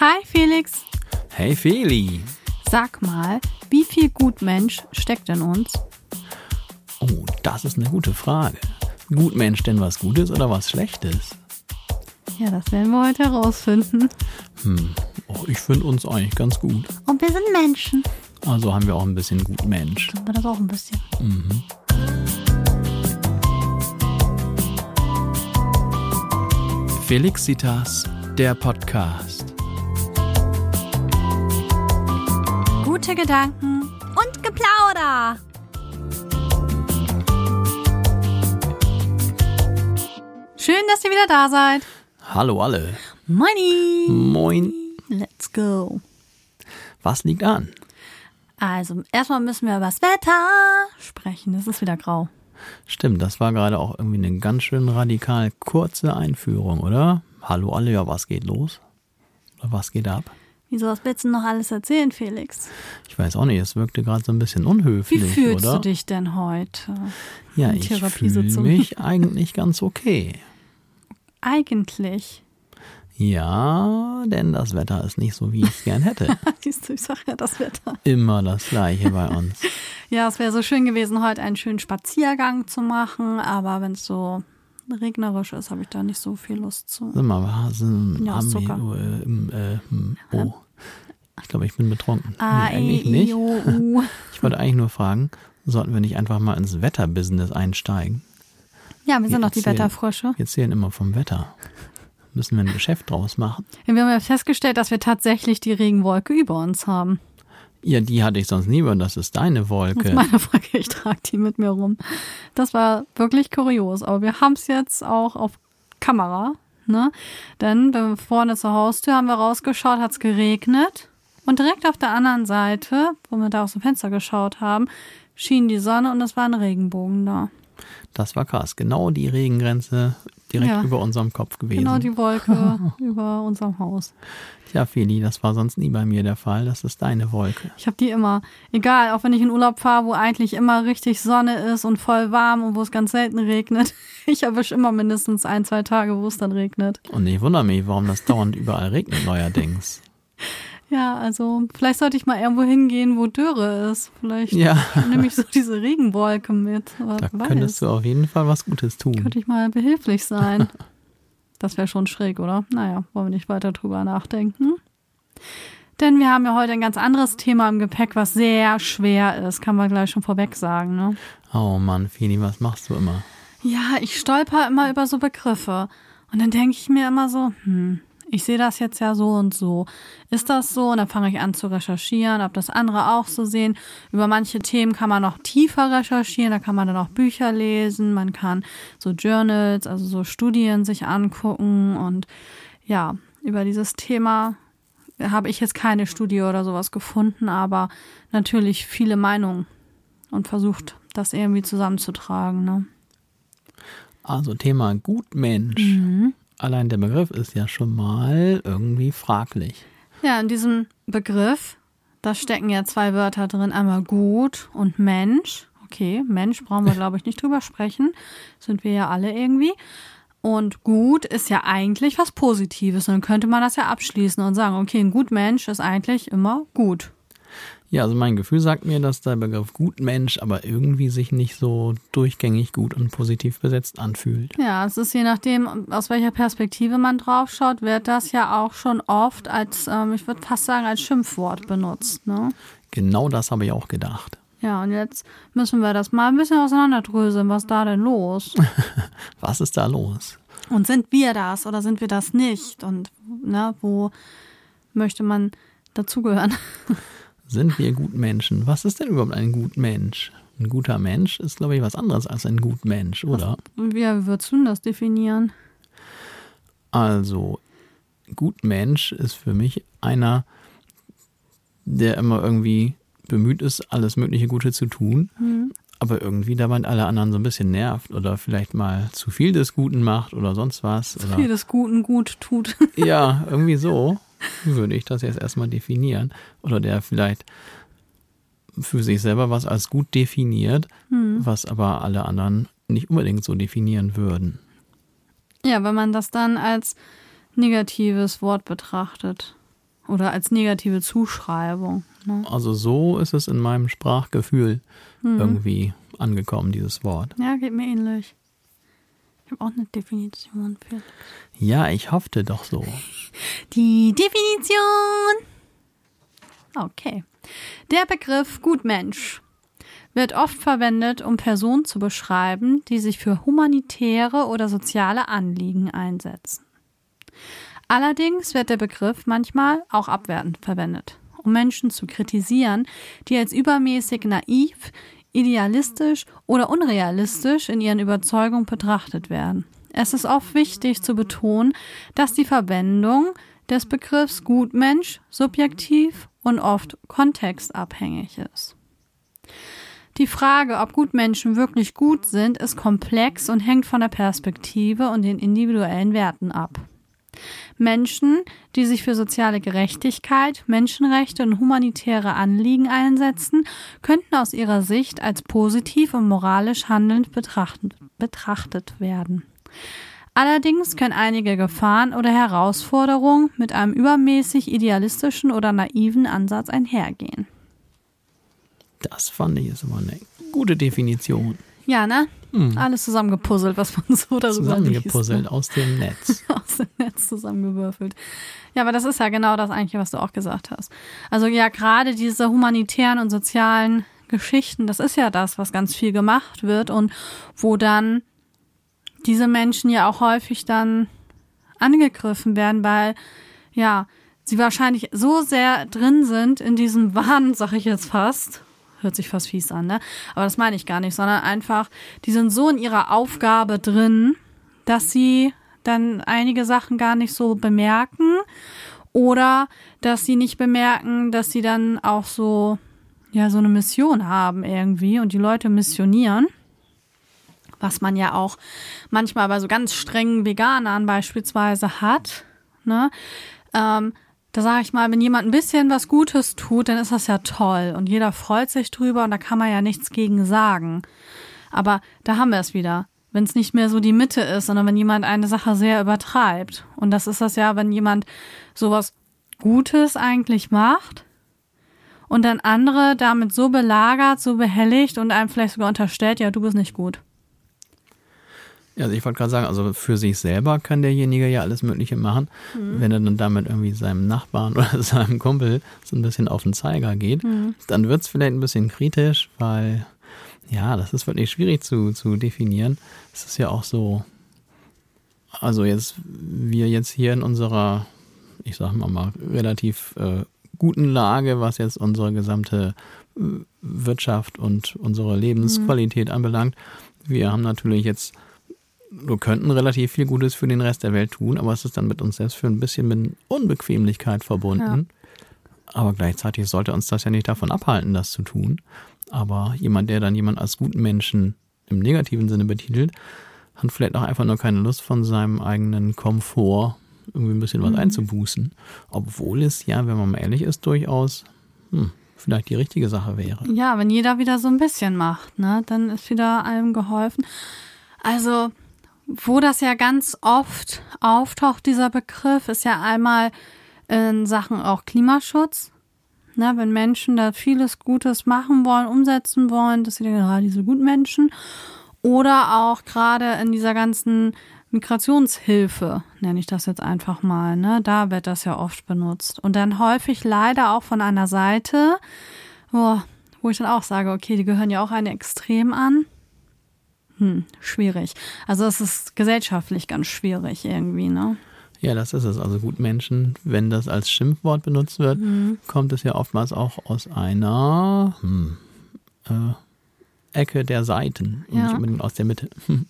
Hi Felix, Hey Feli. sag mal, wie viel Gutmensch steckt in uns? Oh, das ist eine gute Frage. Gutmensch denn was Gutes oder was Schlechtes? Ja, das werden wir heute herausfinden. Oh, ich finde uns eigentlich ganz gut. Und wir sind Menschen. Also haben wir auch ein bisschen Gutmensch. Sind wir das auch ein bisschen. Felixitas, der Podcast. Gedanken und Geplauder. Schön, dass ihr wieder da seid. Hallo alle. Moini. Moin. Let's go. Was liegt an? Also, erstmal müssen wir über das Wetter sprechen. Es ist wieder grau. Stimmt, das war gerade auch irgendwie eine ganz schön radikal kurze Einführung, oder? Hallo alle, ja, was geht los? Oder was geht ab? Wieso, was willst du noch alles erzählen, Felix? Ich weiß auch nicht, es wirkte gerade so ein bisschen Wie unhöflich, fühlst oder? du dich denn heute? Ja, ich fühle mich eigentlich ganz okay. Eigentlich. Ja, denn das Wetter ist nicht so, wie ich es gern hätte. Siehst du, ich sag ja das Wetter. Immer das Gleiche bei uns. Ja, es wäre so schön gewesen, heute einen schönen Spaziergang zu machen, aber wenn es so regnerisch ist, habe ich da nicht so viel Lust zu. Sag mal, was sind, Ja, Zucker. wir, äh, im, äh, oh. Ich glaube, ich bin betrunken. A, nee, eigentlich nicht. O, U. Ich wollte eigentlich nur fragen, sollten wir nicht einfach mal ins Wetterbusiness einsteigen? Ja, wir sind Wir doch die Wetterfrösche. Wir erzählen immer vom Wetter. Müssen wir ein Geschäft draus machen? Wir haben ja festgestellt, dass wir tatsächlich die Regenwolke über uns haben. Ja, die hatte ich sonst nie, aber das ist deine Das ist Wolke. meine Frage, ich trage die mit mir rum. Das war wirklich kurios, aber wir haben es jetzt auch auf Kamera, ne? Denn wenn wir vorne zur Haustür haben wir rausgeschaut, hat es geregnet und direkt auf der anderen Seite, wo wir da aus dem Fenster geschaut haben, schien die Sonne und es war ein Regenbogen da. Das war krass. Genau die Regengrenze direkt Ja. über unserem Kopf gewesen. Genau die Wolke über unserem Haus. Tja, Feli, das war sonst nie bei mir der Fall. Das ist deine Wolke. Ich habe die immer, egal, auch wenn ich in Urlaub fahre, wo eigentlich immer richtig Sonne ist und voll warm und wo es ganz selten regnet. Ich erwische immer mindestens ein, zwei Tage, wo es dann regnet. Und ich wundere mich, warum das dauernd überall regnet neuerdings. Ja, also vielleicht sollte ich mal irgendwo hingehen, wo Dürre ist. Vielleicht Ja, nehme ich so diese Regenwolke mit. Da weiß, könntest du auf jeden Fall was Gutes tun. könnte ich mal behilflich sein. Das wäre schon schräg, oder? Naja, wollen wir nicht weiter drüber nachdenken. Denn wir haben ja heute ein ganz anderes Thema im Gepäck, was sehr schwer ist, kann man gleich schon vorweg sagen. Ne? Oh Mann, Feli, was machst du immer? Ja, ich stolper immer über so Begriffe. Und dann denke ich mir immer so, hm, ich sehe das jetzt ja so und so. Ist das so? Und dann fange ich an zu recherchieren, ob das andere auch so sehen. Über manche Themen kann man noch tiefer recherchieren, da kann man dann auch Bücher lesen, man kann so Journals, also so Studien sich angucken. Und ja, über dieses Thema habe ich jetzt keine Studie oder sowas gefunden, aber natürlich viele Meinungen und versucht, das irgendwie zusammenzutragen. Ne? Also Thema Gutmensch. Mhm. Allein der Begriff ist ja schon mal irgendwie fraglich. Ja, in diesem Begriff, da stecken ja zwei Wörter drin, einmal gut und Mensch. Okay, Mensch brauchen wir, glaube ich, nicht drüber sprechen. Sind wir ja alle irgendwie. Und gut ist ja eigentlich was Positives. Dann könnte man das ja abschließen und sagen, okay, ein gut Mensch ist eigentlich immer gut. Ja, also mein Gefühl sagt mir, dass der Begriff Gutmensch aber irgendwie sich nicht so durchgängig gut und positiv besetzt anfühlt. Ja, es ist je nachdem, aus welcher Perspektive man draufschaut, wird das ja auch schon oft als, ähm, ich würde fast sagen, als Schimpfwort benutzt. Ne? Genau das habe ich auch gedacht. Ja, und jetzt müssen wir das mal ein bisschen auseinanderdröseln. Was ist da denn los? Was ist da los? Und sind wir das oder sind wir das nicht? Und ne, wo möchte man dazugehören? Sind wir Gutmenschen? Was ist denn überhaupt ein Gutmensch? Ein guter Mensch ist, glaube ich, was anderes als ein Gutmensch, oder? Und wie würdest du denn das definieren? Also, Gutmensch ist für mich einer, der immer irgendwie bemüht ist, alles mögliche Gute zu tun, aber irgendwie dabei alle anderen so ein bisschen nervt oder vielleicht mal zu viel des Guten macht oder sonst was. Oder Viel des Guten gut tut. Ja, irgendwie so würde ich das jetzt erstmal definieren. Oder der vielleicht für sich selber was als gut definiert, was aber alle anderen nicht unbedingt so definieren würden. Ja, wenn man das dann als negatives Wort betrachtet. oder als negative Zuschreibung. Ne? Also so ist es in meinem Sprachgefühl mhm. irgendwie angekommen, dieses Wort. Ja, geht mir ähnlich. Habe auch eine Definition für. Ja, ich hoffte doch so. Die Definition. Okay. Der Begriff Gutmensch wird oft verwendet, um Personen zu beschreiben, die sich für humanitäre oder soziale Anliegen einsetzen. Allerdings wird der Begriff manchmal auch abwertend verwendet, um Menschen zu kritisieren, die als übermäßig naiv, idealistisch oder unrealistisch in ihren Überzeugungen betrachtet werden. Es ist oft wichtig zu betonen, dass die Verwendung des Begriffs Gutmensch subjektiv und oft kontextabhängig ist. Die Frage, ob Gutmenschen wirklich gut sind, ist komplex und hängt von der Perspektive und den individuellen Werten ab. Menschen, die sich für soziale Gerechtigkeit, Menschenrechte und humanitäre Anliegen einsetzen, könnten aus ihrer Sicht als positiv und moralisch handelnd betrachtet, werden. Allerdings können einige Gefahren oder Herausforderungen mit einem übermäßig idealistischen oder naiven Ansatz einhergehen. Das fand ich jetzt immer eine gute Definition. Ja, ne? Hm. Alles zusammengepuzzelt, was man so darüber Zusammengepuzzelt liest, ne? aus dem Netz. aus dem Netz zusammengewürfelt. Ja, aber das ist ja genau das eigentlich, was du auch gesagt hast. Also ja, gerade diese humanitären und sozialen Geschichten, das ist ja das, was ganz viel gemacht wird und wo dann diese Menschen ja auch häufig dann angegriffen werden, weil ja, sie wahrscheinlich so sehr drin sind in diesem Wahn, sag ich jetzt fast, hört sich fast fies an, ne? Aber das meine ich gar nicht, sondern einfach, die sind so in ihrer Aufgabe drin, dass sie dann einige Sachen gar nicht so bemerken oder dass sie nicht bemerken, dass sie dann auch so, ja, so eine Mission haben irgendwie und die Leute missionieren. Was man ja auch manchmal bei so ganz strengen Veganern beispielsweise hat. Ne? Ähm, da sage ich mal, wenn jemand ein bisschen was Gutes tut, dann ist das ja toll und jeder freut sich drüber und da kann man ja nichts gegen sagen. Aber da haben wir es wieder. Wenn es nicht mehr so die Mitte ist, sondern wenn jemand eine Sache sehr übertreibt. Und das ist das ja, wenn jemand sowas Gutes eigentlich macht und dann andere damit so belagert, so behelligt und einem vielleicht sogar unterstellt, ja, du bist nicht gut. Also ich wollte gerade sagen, also für sich selber kann derjenige ja alles Mögliche machen. Mhm. Wenn er dann damit irgendwie seinem Nachbarn oder seinem Kumpel so ein bisschen auf den Zeiger geht, mhm. dann wird es vielleicht ein bisschen kritisch, weil ja, das ist wirklich schwierig zu, zu definieren. Es ist ja auch so, also jetzt, wir jetzt hier in unserer, ich sag mal mal, relativ äh, guten Lage, was jetzt unsere gesamte äh, Wirtschaft und unsere Lebensqualität mhm. anbelangt. Wir haben natürlich jetzt wir könnten relativ viel Gutes für den Rest der Welt tun, aber es ist dann mit uns selbst für ein bisschen mit Unbequemlichkeit verbunden. Ja. Aber gleichzeitig sollte uns das ja nicht davon abhalten, das zu tun. Aber jemand, der dann jemand als guten Menschen im negativen Sinne betitelt, hat vielleicht auch einfach nur keine Lust von seinem eigenen Komfort irgendwie ein bisschen was mhm. einzubußen. Obwohl es ja, wenn man mal ehrlich ist, durchaus hm, vielleicht die richtige Sache wäre. Ja, wenn jeder wieder so ein bisschen macht, ne, dann ist wieder allem geholfen. Also wo das ja ganz oft auftaucht, dieser Begriff, ist ja einmal in Sachen auch Klimaschutz. Ne, wenn Menschen da vieles Gutes machen wollen, umsetzen wollen, dass sie denken, ah, diese guten Menschen. Oder auch gerade in dieser ganzen Migrationshilfe, nenne ich das jetzt einfach mal, ne? Da wird das ja oft benutzt. Und dann häufig leider auch von einer Seite, wo, wo ich dann auch sage, okay, die gehören ja auch einem Extrem an. Hm, schwierig. Also es ist gesellschaftlich ganz schwierig irgendwie, ne? Ja, das ist es. Also gut Menschen, wenn das als Schimpfwort benutzt wird, mhm. kommt es ja oftmals auch aus einer hm, äh, Ecke der Seiten und ja. nicht unbedingt aus der Mitte.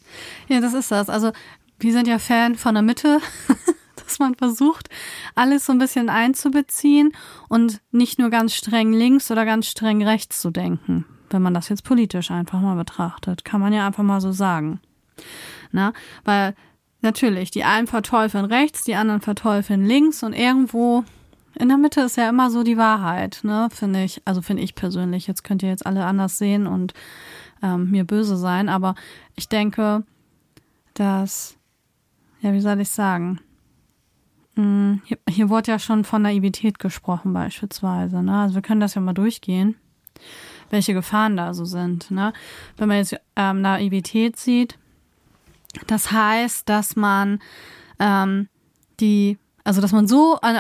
Ja, das ist das. Also wir sind ja Fan von der Mitte, dass man versucht, alles so ein bisschen einzubeziehen und nicht nur ganz streng links oder ganz streng rechts zu denken wenn man das jetzt politisch einfach mal betrachtet. Kann man ja einfach mal so sagen. Na, weil natürlich, die einen verteufeln rechts, die anderen verteufeln links und irgendwo in der Mitte ist ja immer so die Wahrheit, ne, finde ich. Also finde ich persönlich. Jetzt könnt ihr jetzt alle anders sehen und ähm, mir böse sein, aber ich denke, dass, ja, wie soll ich sagen? mh, hier, hier wurde ja schon von Naivität gesprochen beispielsweise. Ne? Also wir können das ja mal durchgehen, welche Gefahren da so sind. Ne? Wenn man jetzt ähm, Naivität sieht, das heißt, dass man ähm, die also, dass man so ein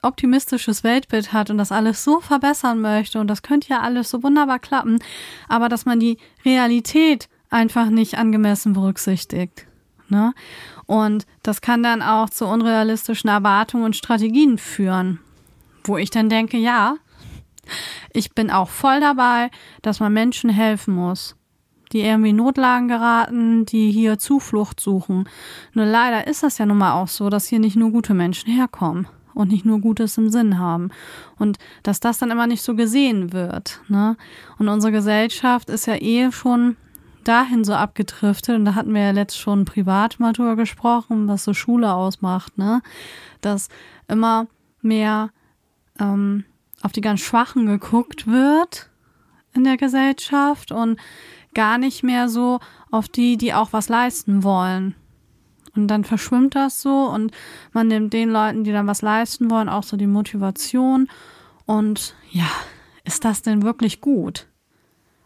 optimistisches Weltbild hat und das alles so verbessern möchte und das könnte ja alles so wunderbar klappen, aber dass man die Realität einfach nicht angemessen berücksichtigt. Ne? Und das kann dann auch zu unrealistischen Erwartungen und Strategien führen, wo ich dann denke, ja, ich bin auch voll dabei, dass man Menschen helfen muss die irgendwie in Notlagen geraten, die hier Zuflucht suchen. Nur leider ist das ja nun mal auch so, dass hier nicht nur gute Menschen herkommen und nicht nur Gutes im Sinn haben. Und dass das dann immer nicht so gesehen wird. Ne? Und unsere Gesellschaft ist ja eh schon dahin so abgedriftet, und da hatten wir ja letzt schon privat mal drüber gesprochen, was so Schule ausmacht, ne? Dass immer mehr ähm, auf die ganz Schwachen geguckt wird in der Gesellschaft und gar nicht mehr so auf die, die auch was leisten wollen. Und dann verschwimmt das so und man nimmt den Leuten, die dann was leisten wollen, auch so die Motivation. Und ja, ist das denn wirklich gut?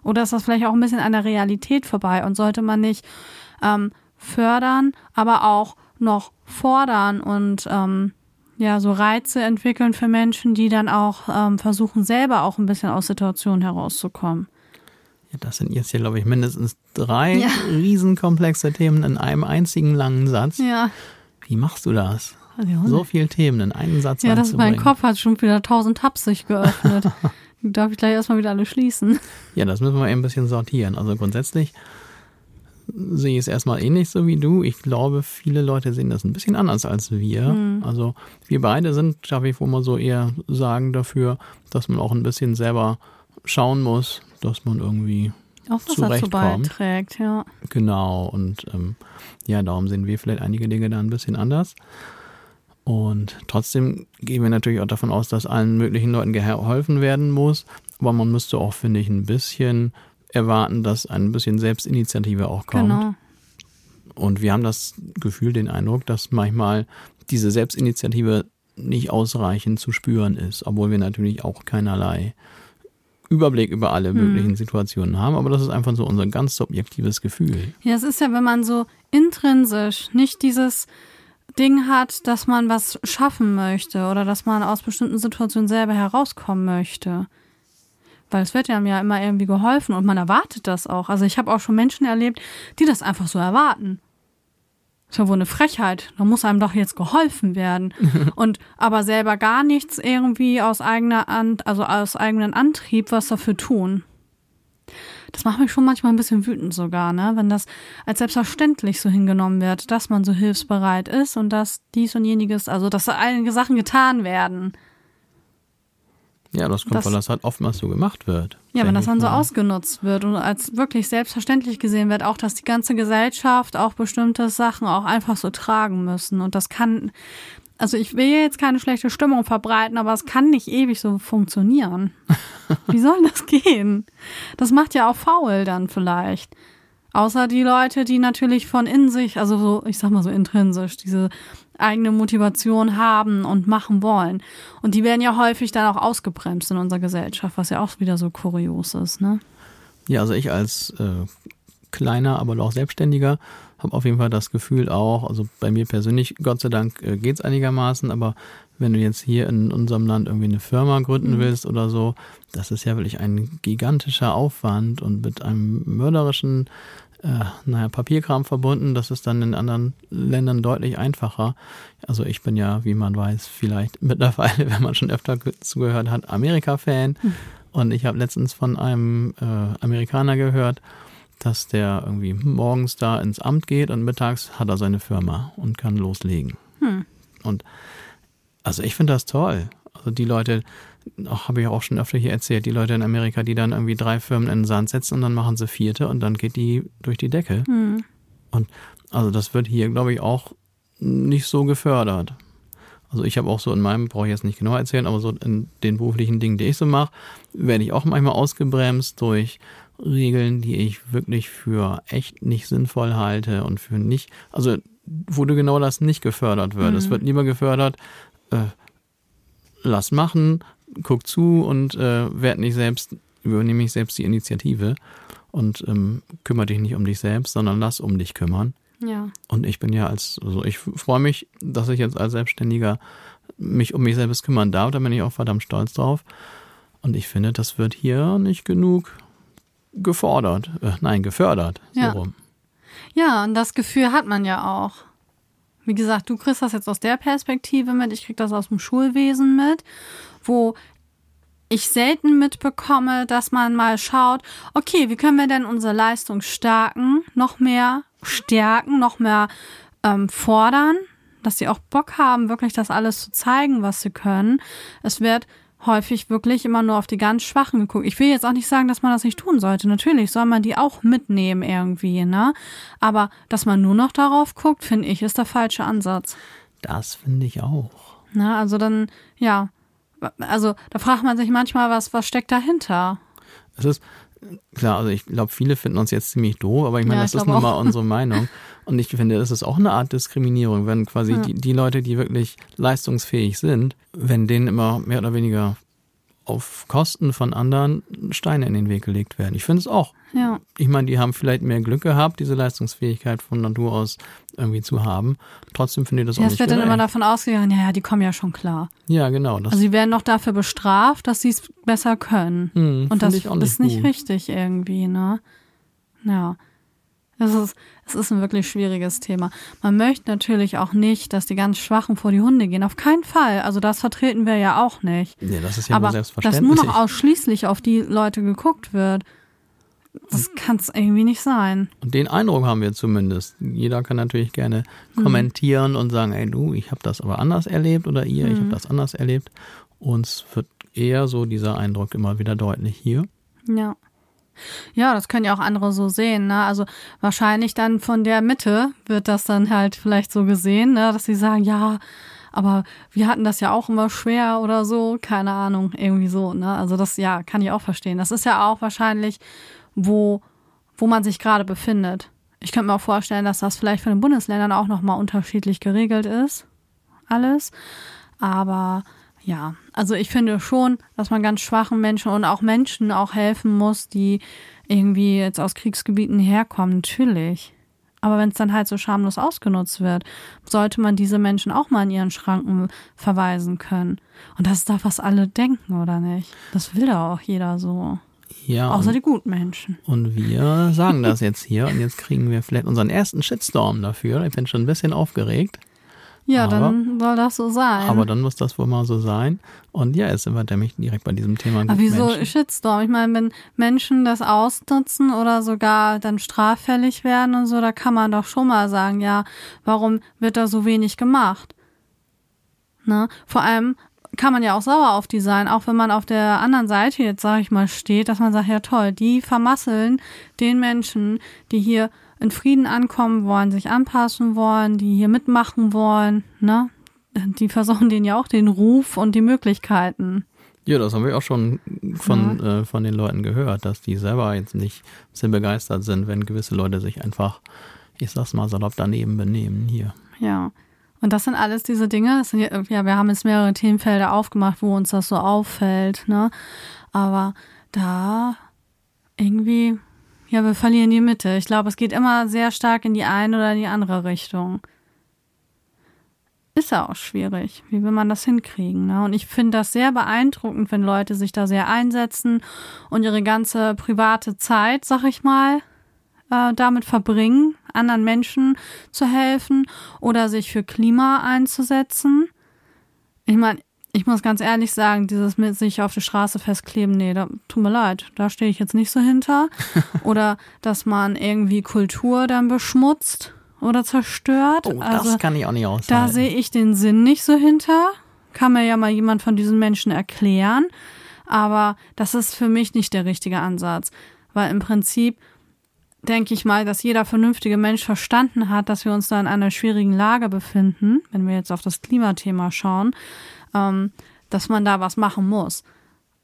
Oder ist das vielleicht auch ein bisschen an der Realität vorbei und sollte man nicht ähm, fördern, aber auch noch fordern und ähm, ja, so Reize entwickeln für Menschen, die dann auch ähm, versuchen, selber auch ein bisschen aus Situationen herauszukommen? Ja, das sind jetzt hier, glaube ich, mindestens drei ja. riesenkomplexe Themen in einem einzigen langen Satz. Ja. Wie machst du das? So viele Themen in einen Satz Ja, das mein Kopf hat schon wieder tausend Tabs sich geöffnet. Darf ich gleich erstmal wieder alle schließen. Ja, das müssen wir eben ein bisschen sortieren. Also grundsätzlich sehe ich es erstmal ähnlich so wie du. Ich glaube, viele Leute sehen das ein bisschen anders als wir. Mhm. Also wir beide sind, darf ich wohl mal so eher sagen, dafür, dass man auch ein bisschen selber schauen muss, dass man irgendwie auch was dazu beiträgt, ja. Genau, und ähm, ja, darum sehen wir vielleicht einige Dinge da ein bisschen anders. Und trotzdem gehen wir natürlich auch davon aus, dass allen möglichen Leuten geholfen werden muss. Aber man müsste auch, finde ich, ein bisschen erwarten, dass ein bisschen Selbstinitiative auch kommt. Genau. Und wir haben das Gefühl, den Eindruck, dass manchmal diese Selbstinitiative nicht ausreichend zu spüren ist, obwohl wir natürlich auch keinerlei Überblick über alle hm. möglichen Situationen haben, aber das ist einfach so unser ganz subjektives Gefühl. Ja, es ist ja, wenn man so intrinsisch nicht dieses Ding hat, dass man was schaffen möchte oder dass man aus bestimmten Situationen selber herauskommen möchte. Weil es wird ja ja immer irgendwie geholfen und man erwartet das auch. Also ich habe auch schon Menschen erlebt, die das einfach so erwarten. Das ist ja wohl eine Frechheit. Da muss einem doch jetzt geholfen werden. Und aber selber gar nichts irgendwie aus eigener An also aus eigenen Antrieb was dafür tun. Das macht mich schon manchmal ein bisschen wütend sogar, ne? Wenn das als selbstverständlich so hingenommen wird, dass man so hilfsbereit ist und dass dies und jeniges, also dass einige Sachen getan werden. Ja, das kommt, das, weil das halt oftmals so gemacht wird. Ja, wenn das dann so ausgenutzt wird und als wirklich selbstverständlich gesehen wird, auch dass die ganze Gesellschaft auch bestimmte Sachen auch einfach so tragen müssen. Und das kann, also ich will jetzt keine schlechte Stimmung verbreiten, aber es kann nicht ewig so funktionieren. Wie soll das gehen? Das macht ja auch faul dann vielleicht. Außer die Leute, die natürlich von in sich, also so, ich sag mal so intrinsisch, diese eigene Motivation haben und machen wollen. Und die werden ja häufig dann auch ausgebremst in unserer Gesellschaft, was ja auch wieder so kurios ist, ne? Ja, also ich als äh, kleiner, aber auch Selbstständiger habe auf jeden Fall das Gefühl auch, also bei mir persönlich, Gott sei Dank äh, geht's einigermaßen, aber wenn du jetzt hier in unserem Land irgendwie eine Firma gründen mhm. willst oder so, das ist ja wirklich ein gigantischer Aufwand und mit einem mörderischen äh, naja, Papierkram verbunden. Das ist dann in anderen Ländern deutlich einfacher. Also ich bin ja, wie man weiß, vielleicht mittlerweile, wenn man schon öfter zugehört hat, Amerika-Fan. Mhm. Und ich habe letztens von einem äh, Amerikaner gehört, dass der irgendwie morgens da ins Amt geht und mittags hat er seine Firma und kann loslegen. Hm. Und also ich finde das toll. Also die Leute, habe ich auch schon öfter hier erzählt, die Leute in Amerika, die dann irgendwie drei Firmen in den Sand setzen und dann machen sie vierte und dann geht die durch die Decke. Mhm. Und also das wird hier, glaube ich, auch nicht so gefördert. Also ich habe auch so in meinem, brauche ich jetzt nicht genau erzählen, aber so in den beruflichen Dingen, die ich so mache, werde ich auch manchmal ausgebremst durch Regeln, die ich wirklich für echt nicht sinnvoll halte und für nicht, also wo du genau das nicht gefördert wird. Mhm. Es wird lieber gefördert, äh, lass machen, guck zu und äh, werd nicht selbst, übernehme ich selbst die Initiative und ähm, kümmere dich nicht um dich selbst, sondern lass um dich kümmern. Ja. Und ich bin ja als, also ich freue mich, dass ich jetzt als Selbstständiger mich um mich selbst kümmern darf. Da bin ich auch verdammt stolz drauf. Und ich finde, das wird hier nicht genug gefordert. Äh, nein, gefördert. So ja. rum. Ja, und das Gefühl hat man ja auch. Wie gesagt, du kriegst das jetzt aus der Perspektive mit, ich krieg das aus dem Schulwesen mit, wo ich selten mitbekomme, dass man mal schaut, okay, wie können wir denn unsere Leistung stärken, noch mehr stärken, noch mehr ähm, fordern, dass sie auch Bock haben, wirklich das alles zu zeigen, was sie können. Es wird häufig wirklich immer nur auf die ganz Schwachen geguckt. Ich will jetzt auch nicht sagen, dass man das nicht tun sollte. Natürlich soll man die auch mitnehmen irgendwie, ne? Aber dass man nur noch darauf guckt, finde ich, ist der falsche Ansatz. Das finde ich auch. Na, also dann, ja. Also da fragt man sich manchmal, was, was steckt dahinter? Es ist, klar, also ich glaube, viele finden uns jetzt ziemlich doof, aber ich meine, ja, das ist nun mal unsere Meinung. Und ich finde, das ist auch eine Art Diskriminierung, wenn quasi ja. die, die Leute, die wirklich leistungsfähig sind, wenn denen immer mehr oder weniger auf Kosten von anderen Steine in den Weg gelegt werden. Ich finde es auch. Ja. Ich meine, die haben vielleicht mehr Glück gehabt, diese Leistungsfähigkeit von Natur aus irgendwie zu haben. Trotzdem finde ich das ja, auch nicht Es wird gerecht. dann immer davon ausgegangen, ja, ja, die kommen ja schon klar. Ja, genau. also sie werden noch dafür bestraft, dass sie es besser können. Hm, Und das nicht ist nicht gut. richtig irgendwie, ne? Ja. Es ist, es ist ein wirklich schwieriges Thema. Man möchte natürlich auch nicht, dass die ganz Schwachen vor die Hunde gehen. Auf keinen Fall. Also das vertreten wir ja auch nicht. Nee, das ist ja Aber nur dass selbstverständlich. nur noch ausschließlich auf die Leute geguckt wird, das kann es irgendwie nicht sein. Und den Eindruck haben wir zumindest. Jeder kann natürlich gerne Mhm. kommentieren und sagen, ey du, ich habe das aber anders erlebt oder ihr, ich habe Mhm. das anders erlebt. Uns wird eher so dieser Eindruck immer wieder deutlich hier. Ja. Ja, das können ja auch andere so sehen, ne? Also wahrscheinlich dann von der Mitte wird das dann halt vielleicht so gesehen, ne? Dass sie sagen, ja, aber wir hatten das ja auch immer schwer oder so, keine Ahnung, irgendwie so, ne? Also das, ja, kann ich auch verstehen. Das ist ja auch wahrscheinlich, wo, wo man sich gerade befindet. Ich könnte mir auch vorstellen, dass das vielleicht von den Bundesländern auch nochmal unterschiedlich geregelt ist. Alles. Aber ja, also ich finde schon, dass man ganz schwachen Menschen und auch Menschen auch helfen muss, die irgendwie jetzt aus Kriegsgebieten herkommen, natürlich. Aber wenn es dann halt so schamlos ausgenutzt wird, sollte man diese Menschen auch mal in ihren Schranken verweisen können. Und das ist doch, was alle denken, oder nicht? Das will da auch jeder so. Ja, Außer die Gutmenschen. und wir sagen das jetzt hier und jetzt kriegen wir vielleicht unseren ersten Shitstorm dafür. Ich bin schon ein bisschen aufgeregt. Ja, Aber- dann soll das so sein. Aber dann muss das wohl mal so sein. Und ja, jetzt sind wir nämlich direkt bei diesem Thema. Aber wieso Gutmenschen. Shitstorm? Ich meine, wenn Menschen das ausnutzen oder sogar dann straffällig werden und so, da kann man doch schon mal sagen, ja, warum wird da so wenig gemacht? Ne? Vor allem kann man ja auch sauer auf die sein, auch wenn man auf der anderen Seite jetzt, sage ich mal, steht, dass man sagt, ja toll, die vermasseln den Menschen, die hier in Frieden ankommen wollen, sich anpassen wollen, die hier mitmachen wollen, ne? Die versauen denen ja auch den Ruf und die Möglichkeiten. Ja, das haben wir auch schon von, äh, von den Leuten gehört, dass die selber jetzt nicht sehr begeistert sind, wenn gewisse Leute sich einfach, ich sag's mal salopp, daneben benehmen hier. Ja. Und das sind alles diese Dinge, das sind ja, ja, wir haben jetzt mehrere Themenfelder aufgemacht, wo uns das so auffällt, ne? Aber da irgendwie, ja, wir verlieren die Mitte. Ich glaube, es geht immer sehr stark in die eine oder in die andere Richtung. Ist ja auch schwierig. Wie will man das hinkriegen? Ne? Und ich finde das sehr beeindruckend, wenn Leute sich da sehr einsetzen und ihre ganze private Zeit, sag ich mal, äh, damit verbringen, anderen Menschen zu helfen oder sich für Klima einzusetzen. Ich meine, ich muss ganz ehrlich sagen, dieses mit sich auf die Straße festkleben, nee, da, tut mir leid, da stehe ich jetzt nicht so hinter. oder dass man irgendwie Kultur dann beschmutzt oder zerstört. Oh, also, das kann ich auch nicht da aushalten. sehe ich den Sinn nicht so hinter. Kann mir ja mal jemand von diesen Menschen erklären. Aber das ist für mich nicht der richtige Ansatz. Weil im Prinzip denke ich mal, dass jeder vernünftige Mensch verstanden hat, dass wir uns da in einer schwierigen Lage befinden, wenn wir jetzt auf das Klimathema schauen, ähm, dass man da was machen muss.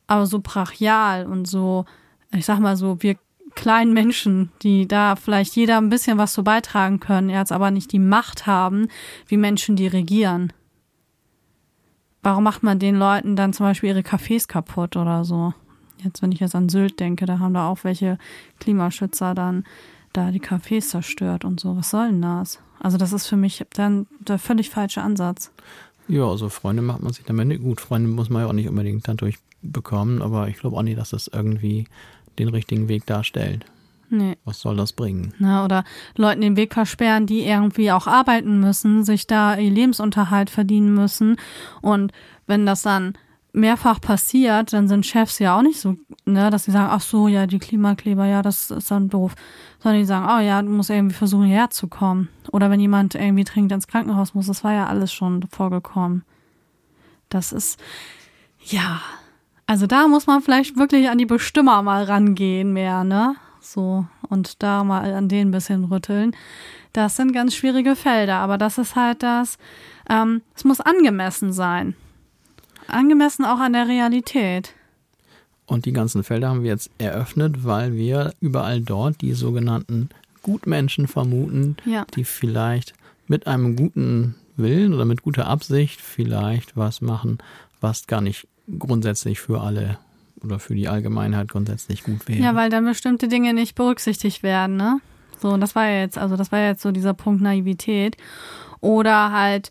Aber so brachial und so, ich sag mal so, wir, kleinen Menschen, die da vielleicht jeder ein bisschen was zu beitragen können, jetzt aber nicht die Macht haben, wie Menschen, die regieren. Warum macht man den Leuten dann zum Beispiel ihre Cafés kaputt oder so? Jetzt, wenn ich jetzt an Sylt denke, da haben da auch welche Klimaschützer dann da die Cafés zerstört und so. Was soll denn das? Also das ist für mich dann der völlig falsche Ansatz. Ja, also Freunde macht man sich damit nicht gut. Freunde muss man ja auch nicht unbedingt dadurch bekommen, aber ich glaube auch nicht, dass das irgendwie den richtigen Weg darstellt. Nee. Was soll das bringen? Na, oder Leuten den Weg versperren, die irgendwie auch arbeiten müssen, sich da ihr Lebensunterhalt verdienen müssen. Und wenn das dann mehrfach passiert, dann sind Chefs ja auch nicht so, ne, dass sie sagen, ach so, ja, die Klimakleber, ja, das ist dann doof. Sondern die sagen, oh ja, du musst irgendwie versuchen, herzukommen. Oder wenn jemand irgendwie dringend ins Krankenhaus muss, das war ja alles schon vorgekommen. Das ist, ja, also da muss man vielleicht wirklich an die Bestimmer mal rangehen mehr, ne? So, und da mal an den ein bisschen rütteln. Das sind ganz schwierige Felder, aber das ist halt das, ähm, es muss angemessen sein. Angemessen auch an der Realität. Und die ganzen Felder haben wir jetzt eröffnet, weil wir überall dort die sogenannten Gutmenschen vermuten, Ja. die vielleicht mit einem guten Willen oder mit guter Absicht vielleicht was machen, was gar nicht grundsätzlich für alle oder für die Allgemeinheit grundsätzlich gut wäre. Ja, weil dann bestimmte Dinge nicht berücksichtigt werden, ne? So, und das war ja jetzt, also das war ja jetzt so dieser Punkt Naivität. Oder halt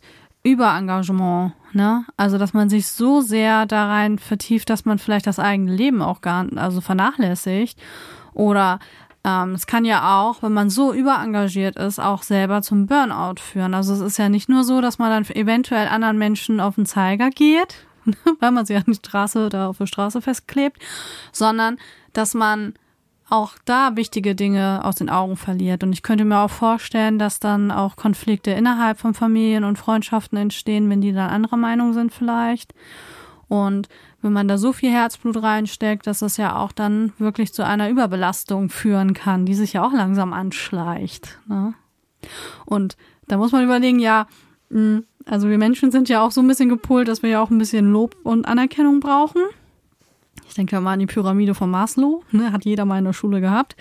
Überengagement, ne? Also, dass man sich so sehr da rein vertieft, dass man vielleicht das eigene Leben auch gar also vernachlässigt. Oder ähm, es kann ja auch, wenn man so überengagiert ist, auch selber zum Burnout führen. Also es ist ja nicht nur so, dass man dann eventuell anderen Menschen auf den Zeiger geht, weil man sie an die Straße da auf der Straße festklebt, sondern dass man auch da wichtige Dinge aus den Augen verliert. Und ich könnte mir auch vorstellen, dass dann auch Konflikte innerhalb von Familien und Freundschaften entstehen, wenn die dann anderer Meinung sind vielleicht. Und wenn man da so viel Herzblut reinsteckt, dass es ja auch dann wirklich zu einer Überbelastung führen kann, die sich ja auch langsam anschleicht. Ne? Und da muss man überlegen, ja, mh, also wir Menschen sind ja auch so ein bisschen gepolt, dass wir ja auch ein bisschen Lob und Anerkennung brauchen. Ich denke mal an die Pyramide von Maslow, ne, hat jeder mal in der Schule gehabt.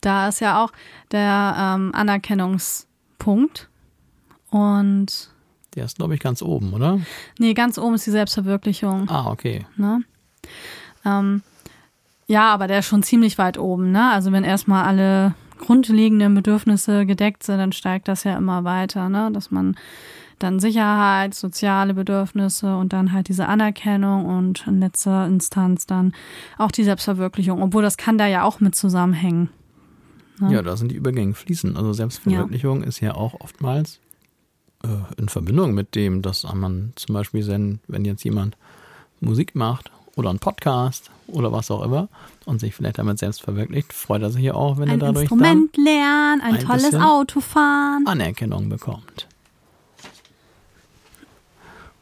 Da ist ja auch der ähm, Anerkennungspunkt. Und Der ist, glaube ich, ganz oben, oder? nee, ganz oben ist die Selbstverwirklichung. Ah, okay. Ne? Ähm, ja, aber der ist schon ziemlich weit oben. Ne? Also wenn erstmal alle grundlegenden Bedürfnisse gedeckt sind, dann steigt das ja immer weiter, ne? dass man dann Sicherheit, soziale Bedürfnisse und dann halt diese Anerkennung und in letzter Instanz dann auch die Selbstverwirklichung, obwohl das kann da ja auch mit zusammenhängen. Ja. Ja, da sind die Übergänge fließen. Also Selbstverwirklichung ist ja auch oftmals äh, in Verbindung mit dem, dass man zum Beispiel, wenn, wenn jetzt jemand Musik macht oder einen Podcast oder was auch immer und sich vielleicht damit selbst verwirklicht, freut er sich ja auch, wenn Ein er dadurch Instrument lernen, ein, ein tolles Auto fahren. Anerkennung bekommt.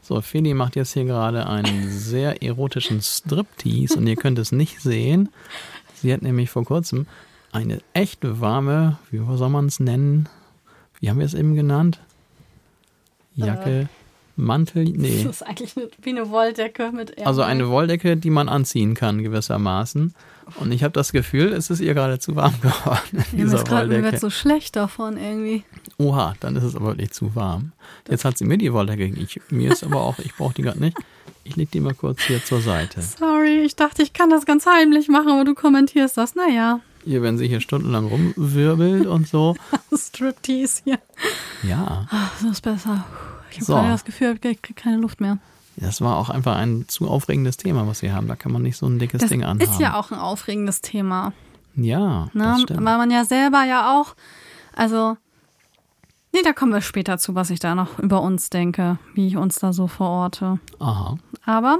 So, Feli macht jetzt hier gerade einen sehr erotischen Striptease und ihr könnt es nicht sehen. Sie hat nämlich vor kurzem eine echt warme, wie soll man es nennen? Wie haben wir es eben genannt? Jacke, Mantel, nee. Das ist eigentlich wie eine Wolldecke mit Ärmeln. Also eine Wolldecke, die man anziehen kann gewissermaßen. Und ich habe das Gefühl, es ist ihr gerade zu warm geworden in Ja, mir ist gerade mir wird so schlecht davon irgendwie. Oha, dann ist es aber wirklich zu warm. Jetzt hat sie mir die Wolldecke. Ich, mir ist aber auch, ich brauche die gerade nicht. Ich leg die mal kurz hier zur Seite. Sorry, ich dachte, ich kann das ganz heimlich machen, aber du kommentierst das. Naja, Hier, wenn sie hier stundenlang rumwirbelt und so. Striptease hier. Ja, Ach, so ist besser. Ich habe So. gerade das Gefühl, ich kriege keine Luft mehr. Das war auch einfach ein zu aufregendes Thema, was wir haben. Da kann man nicht so ein dickes Das Ding anhaben. ist ja auch ein aufregendes Thema. Ja, Ne? das stimmt. Weil man ja selber ja auch, also, nee, da kommen wir später zu, was ich da noch über uns denke, wie ich uns da so verorte. Aha. Aber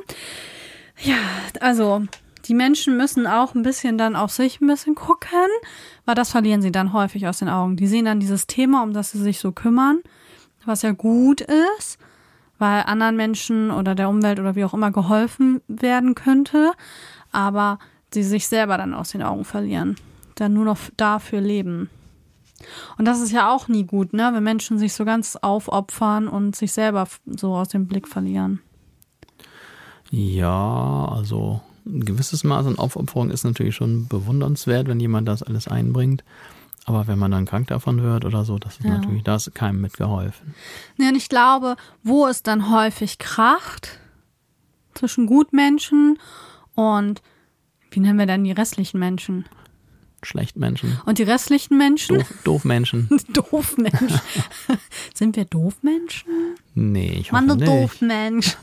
ja, also die Menschen müssen auch ein bisschen dann auf sich ein bisschen gucken, weil das verlieren sie dann häufig aus den Augen. Die sehen dann dieses Thema, um das sie sich so kümmern, was ja gut ist, weil anderen Menschen oder der Umwelt oder wie auch immer geholfen werden könnte, aber sie sich selber dann aus den Augen verlieren, dann nur noch dafür leben. Und das ist ja auch nie gut, ne, wenn Menschen sich so ganz aufopfern und sich selber so aus dem Blick verlieren. Ja, also ein gewisses Maß an Aufopferung ist natürlich schon bewundernswert, wenn jemand das alles einbringt. Aber wenn man dann krank davon wird oder so, das ist ja. natürlich, da ist keinem mitgeholfen. Ja, und ich glaube, wo es dann häufig kracht zwischen Gutmenschen und wie nennen wir dann die restlichen Menschen? Schlechtmenschen. Und die restlichen Menschen? Doof, Doofmenschen. Doofmenschen. Sind wir Doofmenschen? Nee, ich hoffe Mann, du. Doofmensch.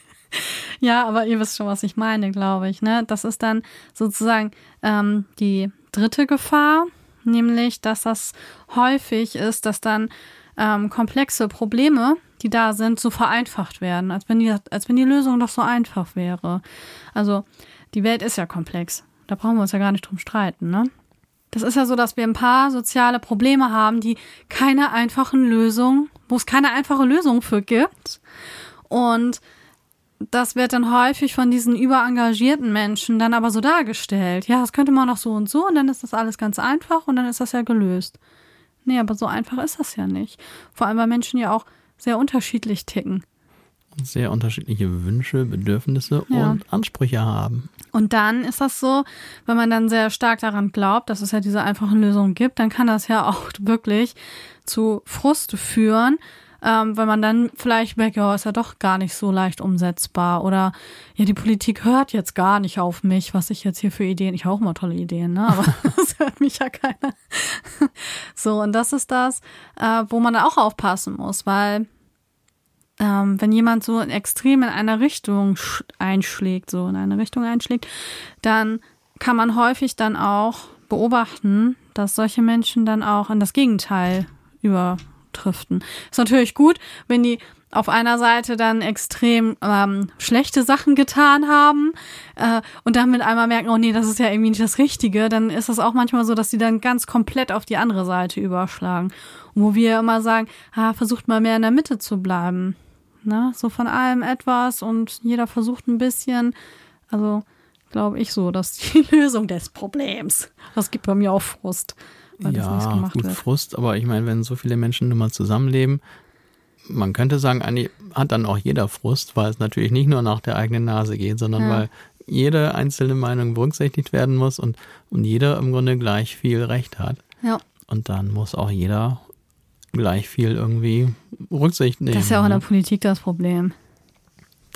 ja, aber ihr wisst schon, was ich meine, glaube ich. Ne? Das ist dann sozusagen ähm, die dritte Gefahr, nämlich, dass das häufig ist, dass dann ähm, komplexe Probleme, die da sind, so vereinfacht werden, als wenn die, als wenn die Lösung doch so einfach wäre. Also die Welt ist ja komplex. Da brauchen wir uns ja gar nicht drum streiten, ne? Das ist ja so, dass wir ein paar soziale Probleme haben, die keine einfachen Lösungen, wo es keine einfache Lösung für gibt. Und das wird dann häufig von diesen überengagierten Menschen dann aber so dargestellt. Ja, das könnte man noch so und so und dann ist das alles ganz einfach und dann ist das ja gelöst. Nee, aber so einfach ist das ja nicht. Vor allem, weil Menschen ja auch sehr unterschiedlich ticken. Sehr unterschiedliche Wünsche, Bedürfnisse ja. und Ansprüche haben. Und dann ist das so, wenn man dann sehr stark daran glaubt, dass es ja diese einfachen Lösungen gibt, dann kann das ja auch wirklich zu Frust führen, ähm, weil man dann vielleicht merkt, ja, ist ja doch gar nicht so leicht umsetzbar oder ja, die Politik hört jetzt gar nicht auf mich, was ich jetzt hier für Ideen, ich habe auch mal tolle Ideen, ne, aber das hört mich ja keiner. so, und das ist das, äh, wo man da auch aufpassen muss, weil ähm, wenn jemand so extrem in eine Richtung einschlägt, so in eine Richtung einschlägt, dann kann man häufig dann auch beobachten, dass solche Menschen dann auch in das Gegenteil übertriften. Ist natürlich gut, wenn die auf einer Seite dann extrem ähm, schlechte Sachen getan haben äh, und dann mit einmal merken, oh nee, das ist ja irgendwie nicht das Richtige, dann ist das auch manchmal so, dass sie dann ganz komplett auf die andere Seite überschlagen. Und wo wir immer sagen, ah, versucht mal mehr in der Mitte zu bleiben. Ne? So von allem etwas und jeder versucht ein bisschen. Also glaube ich so, dass die Lösung des Problems. Das gibt bei mir auch Frust. Weil ja, das gemacht gut, wird. Frust, aber ich meine, wenn so viele Menschen nun mal zusammenleben, man könnte sagen, hat dann auch jeder Frust, weil es natürlich nicht nur nach der eigenen Nase geht, sondern ja. weil jede einzelne Meinung berücksichtigt werden muss und, und jeder im Grunde gleich viel Recht hat. Ja. Und dann muss auch jeder gleich viel irgendwie Rücksicht nehmen. Das ist ja auch in der ne? Politik das Problem.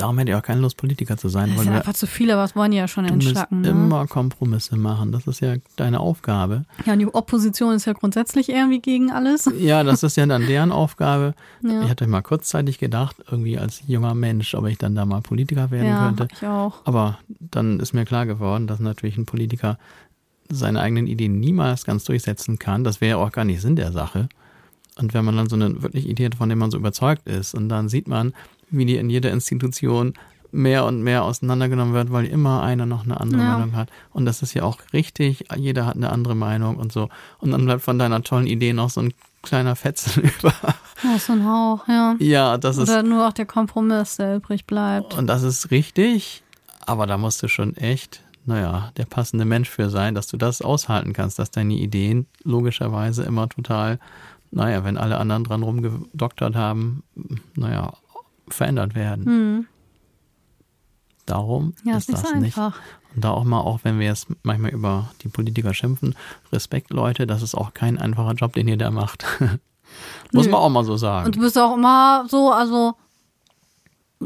Darum hätte ich auch keine Lust, Politiker zu sein. Das ist ja einfach zu viele, was wollen die ja schon entschlacken. Du musst ne? immer Kompromisse machen. Das ist ja deine Aufgabe. Ja, und die Opposition ist ja grundsätzlich irgendwie gegen alles. Ja, das ist ja dann deren Aufgabe. Ja. Ich hatte mal kurzzeitig gedacht, irgendwie als junger Mensch, ob ich dann da mal Politiker werden ja, könnte. Ich auch. Aber dann ist mir klar geworden, dass natürlich ein Politiker seine eigenen Ideen niemals ganz durchsetzen kann. Das wäre ja auch gar nicht Sinn der Sache. Und wenn man dann so eine wirklich Idee hat, von der man so überzeugt ist, und dann sieht man, wie die in jeder Institution mehr und mehr auseinandergenommen wird, weil immer einer noch eine andere ja. Meinung hat. Und das ist ja auch richtig, jeder hat eine andere Meinung und so. Und dann bleibt von deiner tollen Idee noch so ein kleiner Fetzen über. Ja, so ein Hauch, ja. Ja, das Oder ist. Oder nur auch der Kompromiss, der übrig bleibt. Und das ist richtig, aber da musst du schon echt, naja, der passende Mensch für sein, dass du das aushalten kannst, dass deine Ideen logischerweise immer total naja, wenn alle anderen dran rumgedoktert haben, naja, verändert werden. Hm. Darum ja, ist, ist das so nicht. Und da auch mal, auch wenn wir jetzt manchmal über die Politiker schimpfen, Respekt, Leute, das ist auch kein einfacher Job, den ihr da macht. muss Nö. man auch mal so sagen. Und du bist auch immer so, also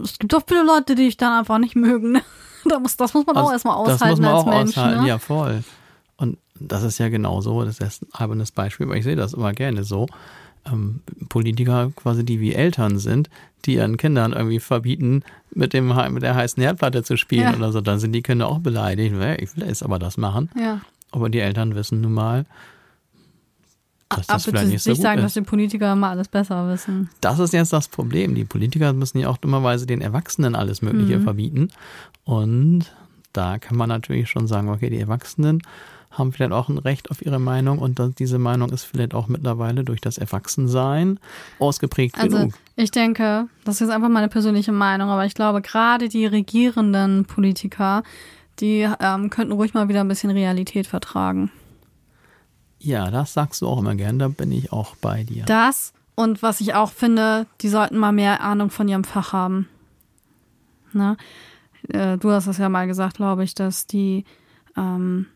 es gibt auch viele Leute, die dich dann einfach nicht mögen. das muss, das muss man also, auch erstmal aushalten das muss man auch Mensch, aushalten, ne? ja voll. Und das ist ja genau so, das ist ein albernes Beispiel, aber ich sehe das immer gerne so. Ähm, Politiker quasi, die wie Eltern sind, die ihren Kindern irgendwie verbieten, mit, dem, mit der heißen Herdplatte zu spielen ja. oder so, dann sind die Kinder auch beleidigt. Ich will jetzt aber das machen. Ja. Aber die Eltern wissen nun mal, dass das vielleicht nicht so nicht sagen, ist. dass die Politiker immer alles besser wissen. Das ist jetzt das Problem. Die Politiker müssen ja auch dummerweise den Erwachsenen alles Mögliche mhm. verbieten. Und da kann man natürlich schon sagen, okay, die Erwachsenen haben vielleicht auch ein Recht auf ihre Meinung und diese Meinung ist vielleicht auch mittlerweile durch das Erwachsensein ausgeprägt also, genug. Ich denke, das ist jetzt einfach meine persönliche Meinung, aber ich glaube, gerade die regierenden Politiker, die ähm, könnten ruhig mal wieder ein bisschen Realität vertragen. Ja, das sagst du auch immer gern, da bin ich auch bei dir. Das und was ich auch finde, die sollten mal mehr Ahnung von ihrem Fach haben. Ne? äh, du hast es ja mal gesagt, glaube ich, dass die ähm,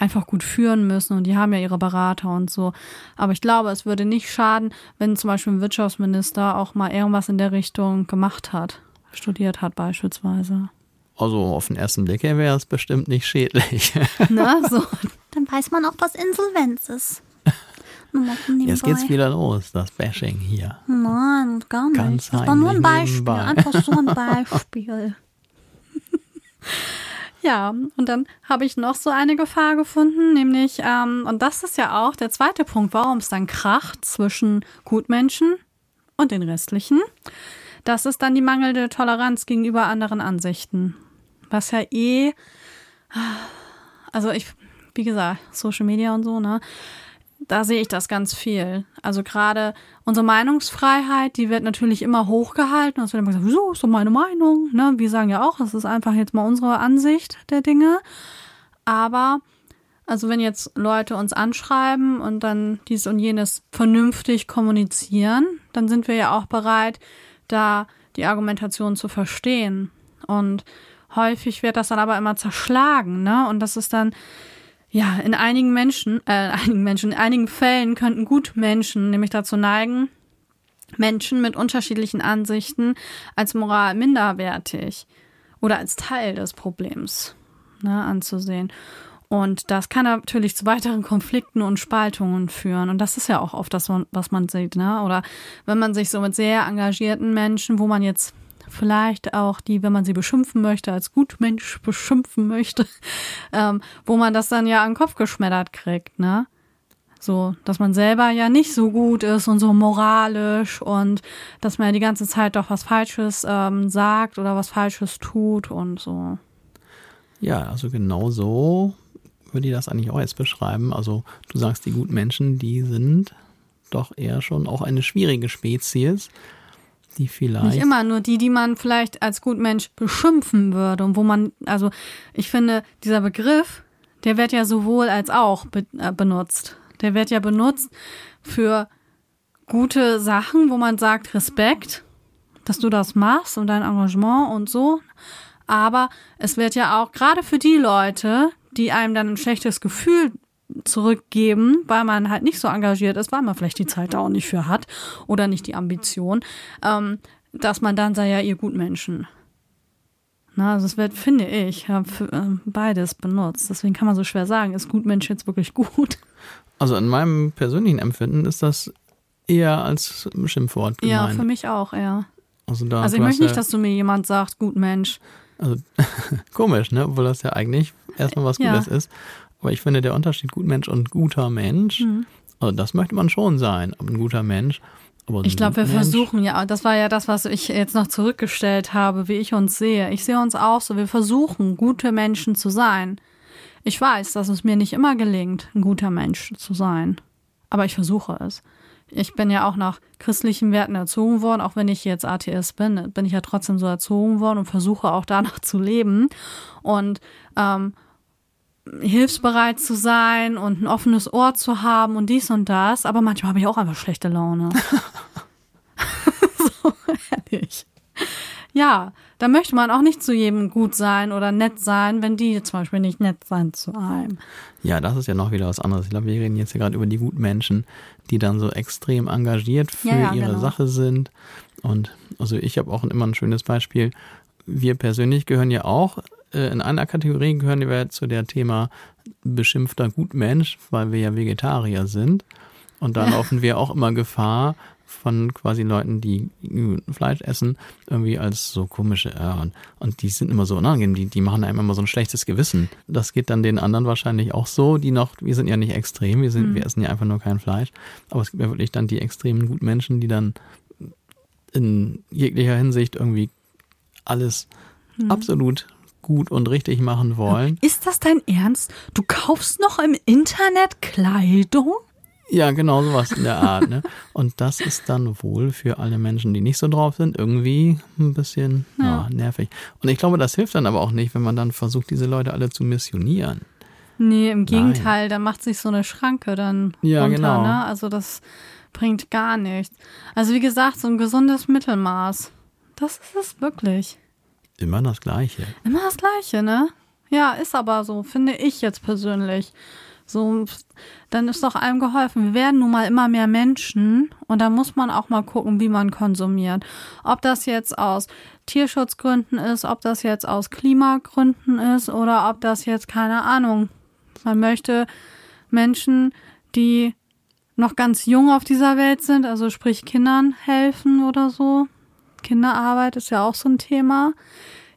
einfach gut führen müssen und die haben ja ihre Berater und so. Aber ich glaube, es würde nicht schaden, wenn zum Beispiel ein Wirtschaftsminister auch mal irgendwas in der Richtung gemacht hat, studiert hat beispielsweise. Also auf den ersten Blick her wäre es bestimmt nicht schädlich. Na, so. Dann weiß man auch, was Insolvenz ist. Jetzt geht's wieder los, das Bashing hier. Nein, gar nicht. Ganz das war nur ein Beispiel. nebenbei. Einfach so ein Beispiel. Ja, und dann habe ich noch so eine Gefahr gefunden, nämlich, ähm, und das ist ja auch der zweite Punkt, warum es dann kracht zwischen Gutmenschen und den restlichen. Das ist dann die mangelnde Toleranz gegenüber anderen Ansichten. Was ja eh, also ich, wie gesagt, Social Media und so, ne? Da sehe ich das ganz viel. Also gerade unsere Meinungsfreiheit, die wird natürlich immer hochgehalten. Es wird immer gesagt, wieso ist doch meine Meinung? Ne? Wir sagen ja auch, es ist einfach jetzt mal unsere Ansicht der Dinge. Aber, also wenn jetzt Leute uns anschreiben und dann dies und jenes vernünftig kommunizieren, dann sind wir ja auch bereit, da die Argumentation zu verstehen. Und häufig wird das dann aber immer zerschlagen, ne? Und das ist dann, ja, in einigen Menschen, äh, einigen Menschen, in einigen Fällen könnten gut Menschen nämlich dazu neigen, Menschen mit unterschiedlichen Ansichten als moral minderwertig oder als Teil des Problems ne, anzusehen. Und das kann natürlich zu weiteren Konflikten und Spaltungen führen. Und das ist ja auch oft das, was man sieht. Ne? Oder wenn man sich so mit sehr engagierten Menschen, wo man jetzt vielleicht auch die, wenn man sie beschimpfen möchte, als Gutmensch beschimpfen möchte, ähm, wo man das dann ja an den Kopf geschmettert kriegt, ne? So, dass man selber ja nicht so gut ist und so moralisch und dass man ja die ganze Zeit doch was Falsches ähm, sagt oder was Falsches tut und so. Ja, also genau so würde ich das eigentlich auch jetzt beschreiben. Also du sagst, die guten Menschen, die sind doch eher schon auch eine schwierige Spezies, die vielleicht. Nicht immer, nur die, die man vielleicht als Gutmensch beschimpfen würde und wo man, also ich finde, dieser Begriff, der wird ja sowohl als auch be äh, benutzt. Der wird ja benutzt für gute Sachen, wo man sagt Respekt, dass du das machst und dein Engagement und so. Aber es wird ja auch gerade für die Leute, die einem dann ein schlechtes Gefühl zurückgeben, weil man halt nicht so engagiert ist, weil man vielleicht die Zeit da auch nicht für hat oder nicht die Ambition, ähm, dass man dann sei ja ihr Gutmenschen. Na, also es wird, finde ich, ja, für, äh, beides benutzt. Deswegen kann man so schwer sagen, ist Gutmensch jetzt wirklich gut? Also in meinem persönlichen Empfinden ist das eher als Schimpfwort Ja, gemeint. für mich auch, ja. also da, Also ich möchte nicht, ja, dass du mir jemand sagt, Gutmensch. also komisch, ne? Obwohl das ja eigentlich erstmal was Ja. Gutes ist. Aber ich finde der Unterschied Gutmensch und guter Mensch, Mhm. also das möchte man schon sein, ein guter Mensch. Aber Ich glaube, wir Gutmensch- versuchen ja, das war ja das, was ich jetzt noch zurückgestellt habe, wie ich uns sehe. Ich sehe uns auch so, wir versuchen, gute Menschen zu sein. Ich weiß, dass es mir nicht immer gelingt, ein guter Mensch zu sein. Aber ich versuche es. Ich bin ja auch nach christlichen Werten erzogen worden, auch wenn ich jetzt ATS bin, bin ich ja trotzdem so erzogen worden und versuche auch danach zu leben. Und ähm, hilfsbereit zu sein und ein offenes Ohr zu haben und dies und das, aber manchmal habe ich auch einfach schlechte Laune. so ehrlich. Ja, da möchte man auch nicht zu jedem gut sein oder nett sein, wenn die zum Beispiel nicht nett sein zu einem. Ja, das ist ja noch wieder was anderes. Ich glaube, wir reden jetzt ja gerade über die guten Menschen, die dann so extrem engagiert für Ja, ja, ihre genau. Sache sind. Und also ich habe auch immer ein schönes Beispiel. Wir persönlich gehören ja auch, in einer Kategorie gehören wir zu der Thema beschimpfter Gutmensch, weil wir ja Vegetarier sind. Und da laufen wir auch immer Gefahr, von quasi Leuten, die Fleisch essen, irgendwie als so komische, ja, und, und die sind immer so unangenehm, die, die machen einem immer so ein schlechtes Gewissen. Das geht dann den anderen wahrscheinlich auch so, die noch, wir sind ja nicht extrem, wir sind, wir essen ja einfach nur kein Fleisch, aber es gibt ja wirklich dann die extremen Gutmenschen, die dann in jeglicher Hinsicht irgendwie alles absolut gut und richtig machen wollen. Ist das dein Ernst? Du kaufst noch im Internet Kleidung? Ja, genau sowas in der Art. Ne? Und das ist dann wohl für alle Menschen, die nicht so drauf sind, irgendwie ein bisschen ja. nervig. Und ich glaube, das hilft dann aber auch nicht, wenn man dann versucht, diese Leute alle zu missionieren. Nee, im Gegenteil, da macht sich so eine Schranke dann Ja, runter, genau. ne? Also das bringt gar nichts. Also wie gesagt, so ein gesundes Mittelmaß. Das ist es wirklich. Immer das Gleiche. Immer das Gleiche, ne? Ja, ist aber so, finde ich jetzt persönlich. So, dann ist doch allem geholfen. Wir werden nun mal immer mehr Menschen und da muss man auch mal gucken, wie man konsumiert. Ob das jetzt aus Tierschutzgründen ist, ob das jetzt aus Klimagründen ist oder ob das jetzt, keine Ahnung, man möchte Menschen, die noch ganz jung auf dieser Welt sind, also sprich Kindern helfen oder so. Kinderarbeit ist ja auch so ein Thema.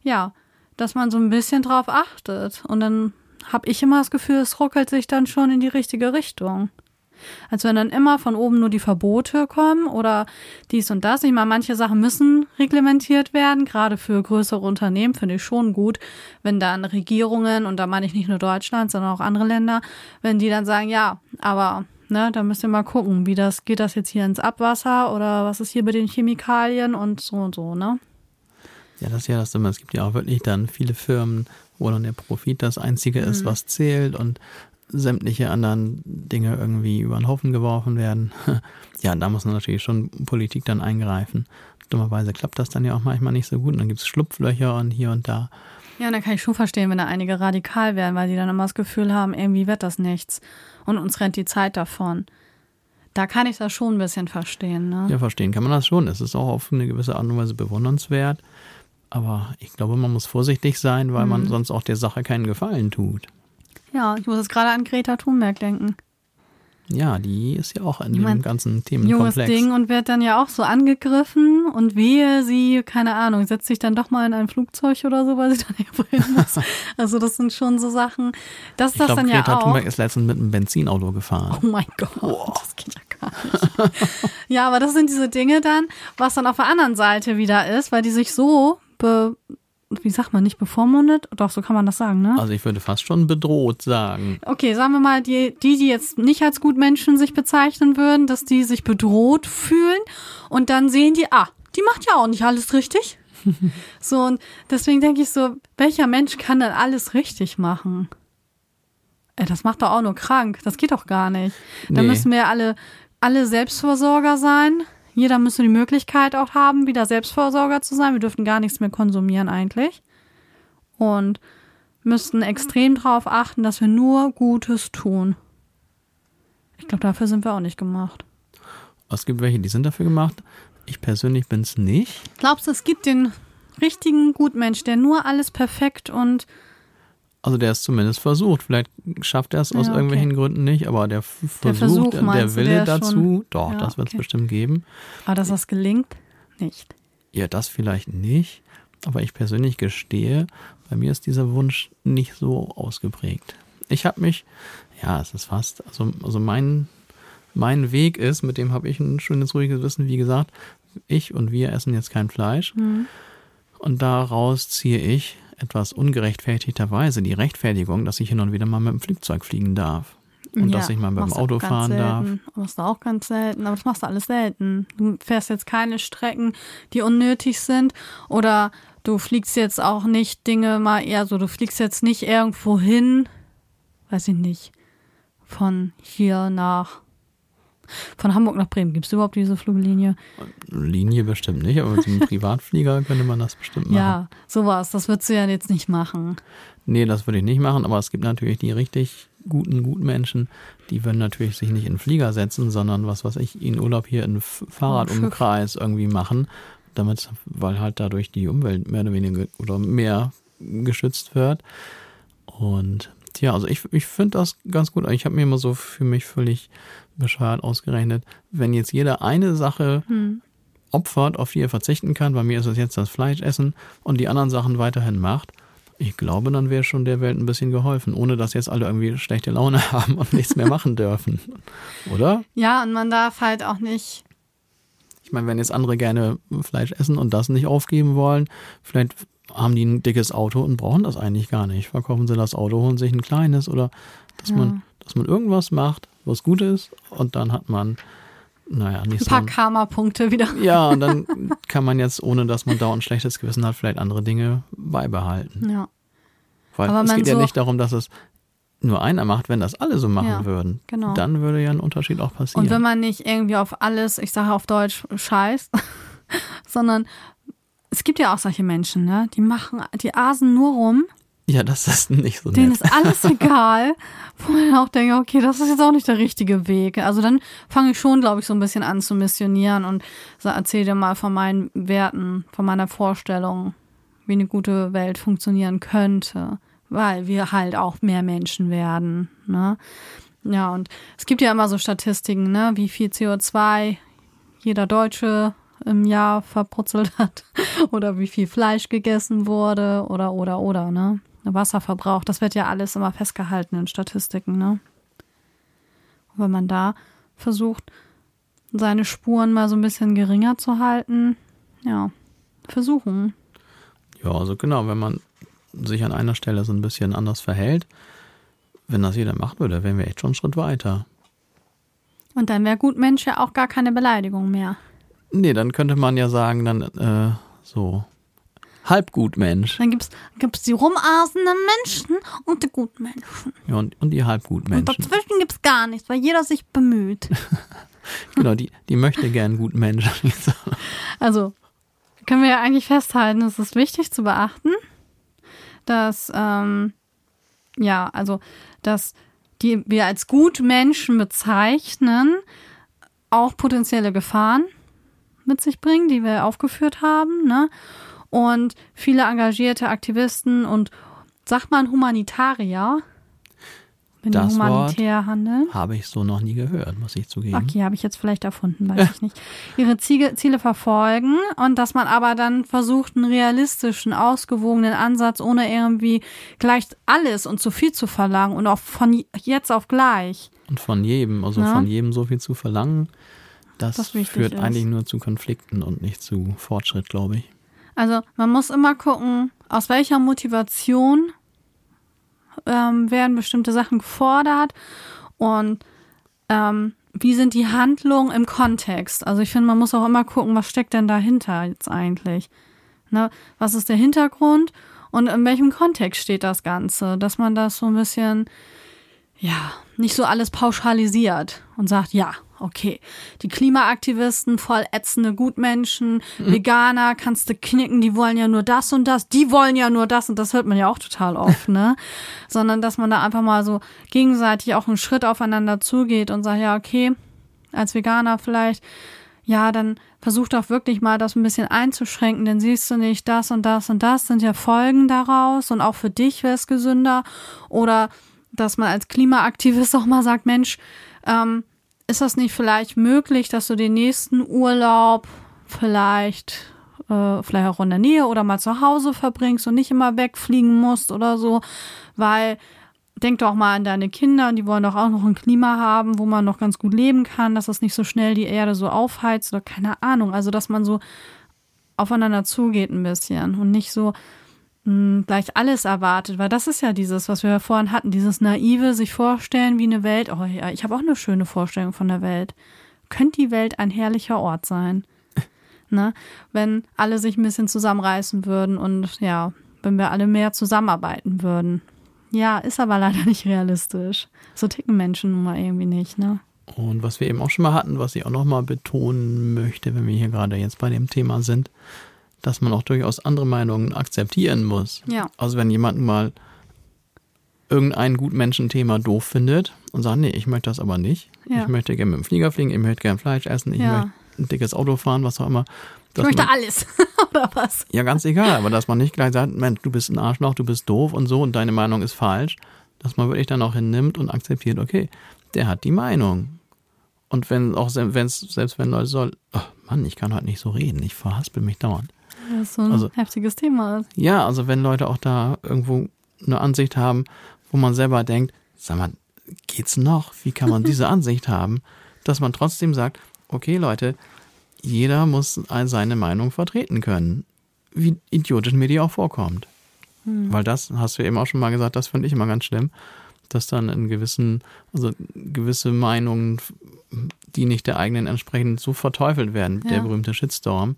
Ja, dass man so ein bisschen drauf achtet. Und dann habe ich immer das Gefühl, es ruckelt sich dann schon in die richtige Richtung. Als wenn dann immer von oben nur die Verbote kommen oder dies und das. Ich meine, manche Sachen müssen reglementiert werden, gerade für größere Unternehmen finde ich schon gut, wenn dann Regierungen, und da meine ich nicht nur Deutschland, sondern auch andere Länder, wenn die dann sagen, ja, aber ne, da müsst ihr mal gucken, wie das, geht das jetzt hier ins Abwasser oder was ist hier mit den Chemikalien und so und so, ne? Ja, das ist ja das Dumme. Es gibt ja auch wirklich dann viele Firmen, wo dann der Profit das Einzige ist, Mhm. was zählt und sämtliche anderen Dinge irgendwie über den Haufen geworfen werden. Ja, da muss natürlich schon Politik dann eingreifen. Dummerweise klappt das dann ja auch manchmal nicht so gut. Und dann gibt es Schlupflöcher und hier und da. Ja, dann kann ich schon verstehen, wenn da einige radikal werden, weil die dann immer das Gefühl haben, irgendwie wird das nichts und uns rennt die Zeit davon. Da kann ich das schon ein bisschen verstehen, ne? Ja, verstehen kann man das schon. Es ist auch auf eine gewisse Art und Weise bewundernswert. Aber ich glaube, man muss vorsichtig sein, weil Mhm. man sonst auch der Sache keinen Gefallen tut. Ja, ich muss jetzt gerade an Greta Thunberg denken. Ja, die ist ja auch in dem ganzen Junges Themenkomplex. Ding und wird dann ja auch so angegriffen und wehe, sie, keine Ahnung, setzt sich dann doch mal in ein Flugzeug oder so, weil sie dann irgendwo hin muss. Also das sind schon so Sachen, das ist Ich das glaube, dann Greta ja auch. Thunberg ist letztens mit einem Benzinauto gefahren. Oh mein Gott, das geht ja gar nicht. ja, aber das sind diese Dinge dann, was dann auf der anderen Seite wieder ist, weil die sich so, be, wie sagt man, nicht bevormundet? Doch, so kann man das sagen, ne? Also ich würde fast schon bedroht sagen. Okay, sagen wir mal, die, die, die jetzt nicht als Gutmenschen sich bezeichnen würden, dass die sich bedroht fühlen und dann sehen die, ah, die macht ja auch nicht alles richtig. so, und deswegen denke ich so, welcher Mensch kann denn alles richtig machen? Ey, das macht doch auch nur krank. Das geht doch gar nicht. Da Nee. müssen wir alle, alle Selbstversorger sein. Jeder müsste die Möglichkeit auch haben, wieder Selbstversorger zu sein. Wir dürften gar nichts mehr konsumieren eigentlich. Und müssten extrem darauf achten, dass wir nur Gutes tun. Ich glaube, dafür sind wir auch nicht gemacht. Es gibt welche, die sind dafür gemacht. Ich persönlich bin es nicht. Glaubst du, es gibt den richtigen Gutmensch, der nur alles perfekt und Also der ist zumindest versucht. Vielleicht schafft er es aus Ja, okay. irgendwelchen Gründen nicht, aber der f- Der Versuch, der, Wille der dazu, schon- doch, Ja, das wird es okay. bestimmt geben. aber dass das gelingt, nicht. Ja, das vielleicht nicht. Aber ich persönlich gestehe, bei mir ist dieser Wunsch nicht so ausgeprägt. Ich habe mich, ja, es ist fast, also, also mein, mein Weg ist, mit dem habe ich ein schönes, ruhiges Wissen, wie gesagt, ich und wir essen jetzt kein Fleisch. Mhm. Und daraus ziehe ich etwas ungerechtfertigterweise die Rechtfertigung, dass ich hin und wieder mal mit dem Flugzeug fliegen darf. Und dass ich mal mit dem machst du Auto fahren darf. selten. Machst du auch ganz selten, aber das machst du alles selten. Du fährst jetzt keine Strecken, die unnötig sind oder du fliegst jetzt auch nicht Dinge mal eher so, du fliegst jetzt nicht irgendwo hin, weiß ich nicht, von hier nach, von Hamburg nach Bremen. Gibt es überhaupt diese Fluglinie? Linie bestimmt nicht, aber mit einem Privatflieger könnte man das bestimmt machen. Ja, sowas. Das würdest du ja jetzt nicht machen. Nee, das würde ich nicht machen, aber es gibt natürlich die richtig guten Gutmenschen, die würden natürlich sich nicht in den Flieger setzen, sondern was weiß ich, ihren Urlaub hier in Fahrradumkreis irgendwie machen, damit, weil halt dadurch die Umwelt mehr oder weniger oder mehr geschützt wird. Und ja, also ich, ich finde das ganz gut. Ich habe mir immer so für mich völlig bescheuert ausgerechnet, wenn jetzt jeder eine Sache opfert, auf die er verzichten kann, bei mir ist es jetzt das Fleischessen und die anderen Sachen weiterhin macht, ich glaube, dann wäre schon der Welt ein bisschen geholfen, ohne dass jetzt alle irgendwie schlechte Laune haben und nichts mehr machen dürfen. Oder? Ja, und man darf halt auch nicht. Ich meine, wenn jetzt andere gerne Fleisch essen und das nicht aufgeben wollen, vielleicht haben die ein dickes Auto und brauchen das eigentlich gar nicht. Verkaufen sie das Auto, holen sich ein kleines oder dass Ja. man, dass man irgendwas macht, was gut ist und dann hat man, naja, nicht Ein so. paar Karma-Punkte wieder. Ja, und dann kann man jetzt, ohne dass man dauernd schlechtes Gewissen hat, vielleicht andere Dinge beibehalten. Ja. Weil Aber es geht ja so- nicht darum, dass es nur einer macht, wenn das alle so machen Ja, würden. genau. Dann würde ja ein Unterschied auch passieren. Und wenn man nicht irgendwie auf alles, ich sage auf Deutsch, scheißt, sondern es gibt ja auch solche Menschen, ne? Die machen, die asen nur rum, Ja, das ist nicht so denen nett. ist alles egal, wo man auch denkt, okay, das ist jetzt auch nicht der richtige Weg. Also dann fange ich schon, glaube ich, so ein bisschen an zu missionieren und so, erzähl dir mal von meinen Werten, von meiner Vorstellung, wie eine gute Welt funktionieren könnte, weil wir halt auch mehr Menschen werden, ne? Ja, und es gibt ja immer so Statistiken, ne, wie viel CO2 jeder Deutsche im Jahr verputzelt hat oder wie viel Fleisch gegessen wurde oder oder oder, ne? Wasserverbrauch, das wird ja alles immer festgehalten in Statistiken, ne? Und wenn man da versucht, seine Spuren mal so ein bisschen geringer zu halten, ja, versuchen. Ja, also genau, wenn man sich an einer Stelle so ein bisschen anders verhält, wenn das jeder machen würde, wären wir echt schon einen Schritt weiter. Und dann wäre gut Mensch ja auch gar keine Beleidigung mehr. Nee, dann könnte man ja sagen, dann äh, so Halbgutmensch. Dann gibt's gibt's die rumasenden Menschen und die guten Menschen. Ja, und, und die Und Halbgutmenschen. dazwischen gibt's gar nichts, weil jeder sich bemüht. Genau, die, die möchte gern guten Menschen. Also können wir ja eigentlich festhalten, es ist wichtig zu beachten, dass ähm, ja, also dass die wir als Gutmenschen bezeichnen, auch potenzielle Gefahren mit sich bringen, die wir aufgeführt haben, ne? Und viele engagierte Aktivisten und sagt man Humanitarier, wenn die Das Wort humanitär handeln. Habe ich so noch nie gehört, muss ich zugeben. Okay, habe ich jetzt vielleicht erfunden, weiß ich nicht. Ihre Ziele, Ziele verfolgen und dass man aber dann versucht, einen realistischen, ausgewogenen Ansatz, ohne irgendwie gleich alles und zu viel zu verlangen und auch von jetzt auf gleich. Und von jedem, also Ja. von jedem so viel zu verlangen, das, Das führt ist. eigentlich nur zu Konflikten und nicht zu Fortschritt, glaube ich. Also man muss immer gucken, aus welcher Motivation ähm, werden bestimmte Sachen gefordert und ähm, wie sind die Handlungen im Kontext. Also ich finde, man muss auch immer gucken, was steckt denn dahinter jetzt eigentlich. Ne? Was ist der Hintergrund und in welchem Kontext steht das Ganze, dass man das so ein bisschen ja, nicht so alles pauschalisiert und sagt, ja, okay, die Klimaaktivisten, voll ätzende Gutmenschen, Veganer kannst du knicken, die wollen ja nur das und das, die wollen ja nur das und das hört man ja auch total oft, ne? Sondern dass man da einfach mal so gegenseitig auch einen Schritt aufeinander zugeht und sagt, ja, okay, als Veganer vielleicht, ja, dann versuch doch wirklich mal das ein bisschen einzuschränken, denn siehst du nicht, das und das und das sind ja Folgen daraus und auch für dich wäre es gesünder. Oder dass man als Klimaaktivist auch mal sagt, Mensch, ähm, ist das nicht vielleicht möglich, dass du den nächsten Urlaub vielleicht äh, vielleicht auch in der Nähe oder mal zu Hause verbringst und nicht immer wegfliegen musst oder so, weil denk doch mal an deine Kinder, die wollen doch auch noch ein Klima haben, wo man noch ganz gut leben kann, dass es nicht so schnell die Erde so aufheizt oder keine Ahnung, also dass man so aufeinander zugeht ein bisschen und nicht so mh, gleich alles erwartet, weil das ist ja dieses, was wir ja vorhin hatten, dieses naive sich vorstellen wie eine Welt. Oh ja, ich habe auch eine schöne Vorstellung von der Welt. Könnte die Welt ein herrlicher Ort sein? ne? Wenn alle sich ein bisschen zusammenreißen würden und ja, wenn wir alle mehr zusammenarbeiten würden. Ja, ist aber leider nicht realistisch. So ticken Menschen nun mal irgendwie nicht, ne? Und was wir eben auch schon mal hatten, was ich auch noch mal betonen möchte, wenn wir hier gerade jetzt bei dem Thema sind, dass man auch durchaus andere Meinungen akzeptieren muss. Ja. Also wenn jemand mal irgendein Gutmenschenthema doof findet und sagt, nee, ich möchte das aber nicht. Ja. Ich möchte gerne mit dem Flieger fliegen, ich möchte gerne Fleisch essen, ich Ja. möchte ein dickes Auto fahren, was auch immer. Ich möchte man, alles, oder was? ja, ganz egal, aber dass man nicht gleich sagt, Mensch, du bist ein Arschloch, du bist doof und so und deine Meinung ist falsch, dass man wirklich dann auch hinnimmt und akzeptiert, okay, der hat die Meinung. Und wenn auch se- wenn's, selbst wenn Leute soll, oh Mann, ich kann heute nicht so reden, ich verhaspel mich dauernd. Das ist so ein Also- heftiges Thema ist. Ja, also wenn Leute auch da irgendwo eine Ansicht haben, wo man selber denkt, sag mal, geht's noch? Wie kann man diese Ansicht haben? Dass man trotzdem sagt, okay Leute, jeder muss all seine Meinung vertreten können. Wie idiotisch mir die auch vorkommt. Weil das, hast du eben auch schon mal gesagt, das finde ich immer ganz schlimm, dass dann in gewissen, also gewisse Meinungen, die nicht der eigenen entsprechen, so verteufelt werden, der Ja. berühmte Shitstorm.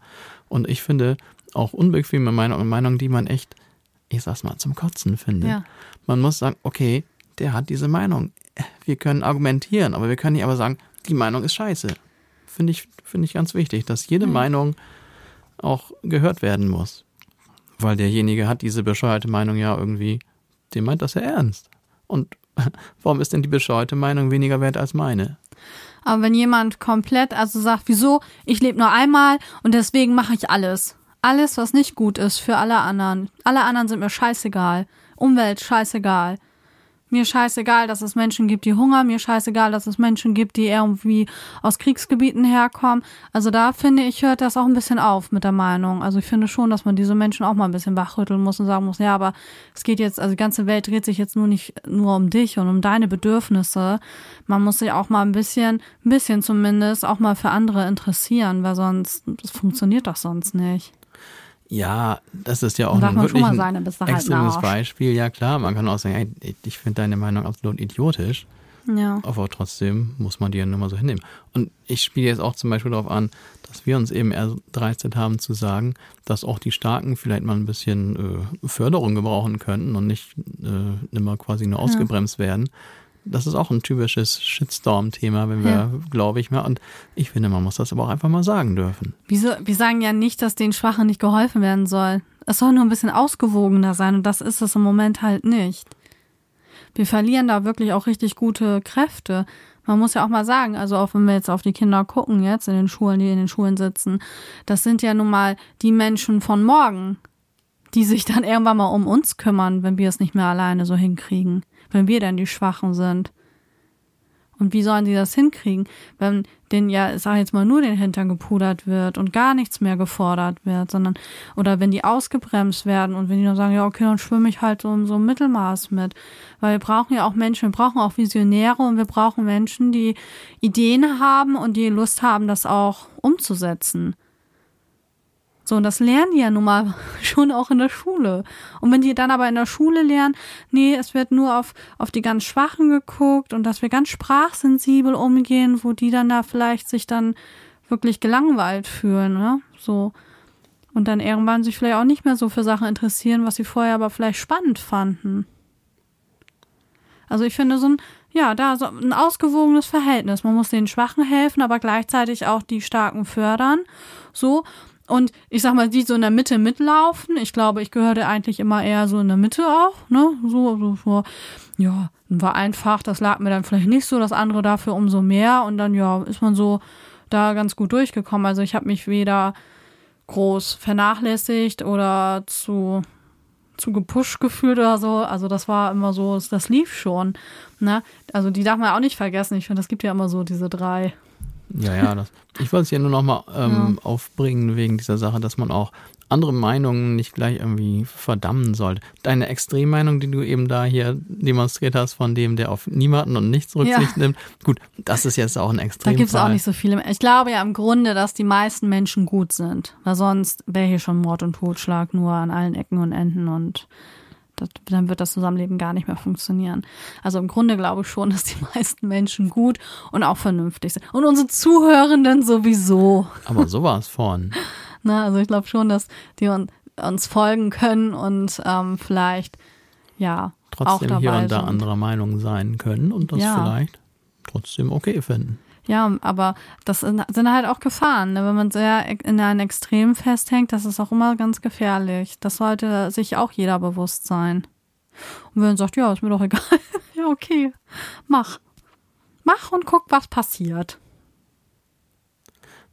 Und ich finde auch unbequeme Meinungen, Meinungen, die man echt, ich sag's mal, zum Kotzen findet. Ja. Man muss sagen, okay, der hat diese Meinung. Wir können argumentieren, aber wir können nicht aber sagen, die Meinung ist scheiße. Finde ich, finde ich ganz wichtig, dass jede Meinung auch gehört werden muss. Weil derjenige hat diese bescheuerte Meinung ja irgendwie, dem meint das ja ernst. Und warum ist denn die bescheuerte Meinung weniger wert als meine? Aber wenn jemand komplett, also sagt, wieso, ich lebe nur einmal und deswegen mache ich alles. Alles, was nicht gut ist für alle anderen. Alle anderen sind mir scheißegal. Umwelt scheißegal. Mir scheißegal, dass es Menschen gibt, die hungern. Mir scheißegal, dass es Menschen gibt, die irgendwie aus Kriegsgebieten herkommen. Also da finde ich, hört das auch ein bisschen auf mit der Meinung. Also ich finde schon, dass man diese Menschen auch mal ein bisschen wachrütteln muss und sagen muss, ja, aber es geht jetzt, also die ganze Welt dreht sich jetzt nur nicht nur um dich und um deine Bedürfnisse. Man muss sich auch mal ein bisschen, ein bisschen zumindest auch mal für andere interessieren, weil sonst, das funktioniert doch sonst nicht. Ja, das ist ja auch ein wirklich ein halt extremes. Beispiel. Ja klar, man kann auch sagen, ey, ich finde deine Meinung absolut idiotisch. Ja. Aber trotzdem muss man die ja nur mal so hinnehmen. Und ich spiele jetzt auch zum Beispiel darauf an, dass wir uns eben erdreistet haben zu sagen, dass auch die Starken vielleicht mal ein bisschen äh, Förderung gebrauchen könnten und nicht äh, immer quasi nur ausgebremst werden. Das ist auch ein typisches Shitstorm-Thema, wenn wir, Ja. glaube ich mal. Und ich finde, man muss das aber auch einfach mal sagen dürfen. Wieso, wir sagen ja nicht, dass den Schwachen nicht geholfen werden soll. Es soll nur ein bisschen ausgewogener sein und das ist es im Moment halt nicht. Wir verlieren da wirklich auch richtig gute Kräfte. Man muss ja auch mal sagen, also auch wenn wir jetzt auf die Kinder gucken, jetzt in den Schulen, die in den Schulen sitzen, das sind ja nun mal die Menschen von morgen, die sich dann irgendwann mal um uns kümmern, wenn wir es nicht mehr alleine so hinkriegen, wenn wir dann die Schwachen sind. Und wie sollen die das hinkriegen, wenn denen ja, ich sag jetzt mal, nur den Hintern gepudert wird und gar nichts mehr gefordert wird, sondern, oder wenn die ausgebremst werden und wenn die dann sagen, ja, okay, dann schwimme ich halt so in so einem Mittelmaß mit. Weil wir brauchen ja auch Menschen, wir brauchen auch Visionäre und wir brauchen Menschen, die Ideen haben und die Lust haben, das auch umzusetzen. So, und das lernen die ja nun mal schon auch in der Schule. Und wenn die dann aber in der Schule lernen, nee, es wird nur auf, auf die ganz Schwachen geguckt und dass wir ganz sprachsensibel umgehen, wo die dann da vielleicht sich dann wirklich gelangweilt fühlen, ne? So. Und dann irgendwann sich vielleicht auch nicht mehr so für Sachen interessieren, was sie vorher aber vielleicht spannend fanden. Also ich finde so ein, ja, da so ein ausgewogenes Verhältnis. Man muss den Schwachen helfen, aber gleichzeitig auch die Starken fördern. So. Und ich sag mal, die so in der Mitte mitlaufen. Ich glaube, ich gehörte eigentlich immer eher so in der Mitte auch, ne? So, so, so. Ja, war einfach, das lag mir dann vielleicht nicht so, das andere dafür umso mehr. Und dann, ja, ist man so da ganz gut durchgekommen. Also ich habe mich weder groß vernachlässigt oder zu zu gepusht gefühlt oder so. Also das war immer so, das lief schon. Ne? Also die darf man auch nicht vergessen. Ich finde, es gibt ja immer so diese drei. Ja, ja, das. Ich wollte es hier nur nochmal ähm, aufbringen wegen dieser Sache, dass man auch andere Meinungen nicht gleich irgendwie verdammen sollte. Deine Extremmeinung, die du eben da hier demonstriert hast, von dem, der auf niemanden und nichts Rücksicht Ja. nimmt, gut, das ist jetzt auch ein Da Extremfall. gibt es auch nicht so viele. Ich glaube ja im Grunde, dass die meisten Menschen gut sind. Weil sonst wäre hier schon Mord und Totschlag nur an allen Ecken und Enden und das, dann wird das Zusammenleben gar nicht mehr funktionieren. Also im Grunde glaube ich schon, dass die meisten Menschen gut und auch vernünftig sind. Und unsere Zuhörenden sowieso. Aber sowas von. Ne? Also ich glaube schon, dass die un uns folgen können und ähm, vielleicht ja auch Trotzdem dabei hier und da sind. anderer Meinung sein können und das Ja. vielleicht trotzdem okay finden. Ja, aber das sind halt auch Gefahren. Ne? Wenn man sehr in einem Extrem festhängt, das ist auch immer ganz gefährlich. Das sollte sich auch jeder bewusst sein. Und wenn man sagt, ja, ist mir doch egal, ja, okay, mach. Mach und guck, was passiert.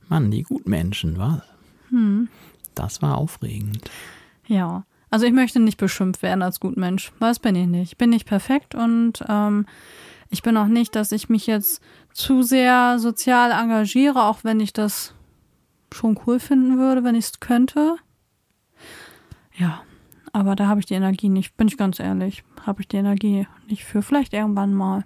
Mann, die Gutmenschen, was? Hm. Das war aufregend. Ja. Also ich möchte nicht beschimpft werden als Gutmensch, weil das bin ich nicht. Ich bin nicht perfekt und ähm, ich bin auch nicht, dass ich mich jetzt zu sehr sozial engagiere, auch wenn ich das schon cool finden würde, wenn ich es könnte. Ja, aber da habe ich die Energie nicht, bin ich ganz ehrlich, habe ich die Energie nicht für. Vielleicht irgendwann mal.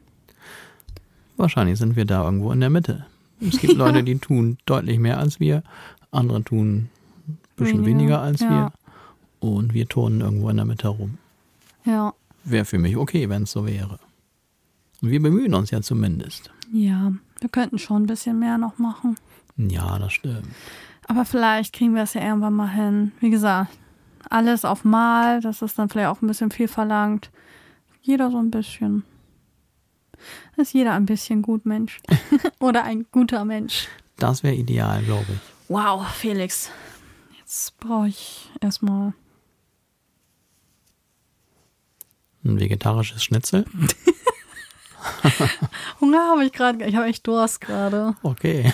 Wahrscheinlich sind wir da irgendwo in der Mitte. Es gibt Leute, die tun deutlich mehr als wir, andere tun ein bisschen Weniger, weniger, als ja. wir und wir turnen irgendwo in der Mitte rum. Ja, Wäre für mich okay, wenn es so wäre. Und wir bemühen uns ja zumindest. Ja, wir könnten schon ein bisschen mehr noch machen. Ja, das stimmt. Aber vielleicht kriegen wir es ja irgendwann mal hin. Wie gesagt, alles auf Mal, das ist dann vielleicht auch ein bisschen viel verlangt. Jeder so ein bisschen. Ist jeder ein bisschen gut Mensch. Oder ein guter Mensch. Das wäre ideal, glaube ich. Wow, Felix. Jetzt brauche ich erstmal. Ein vegetarisches Schnitzel. Hunger habe ich gerade. Ich habe echt Durst gerade. Okay.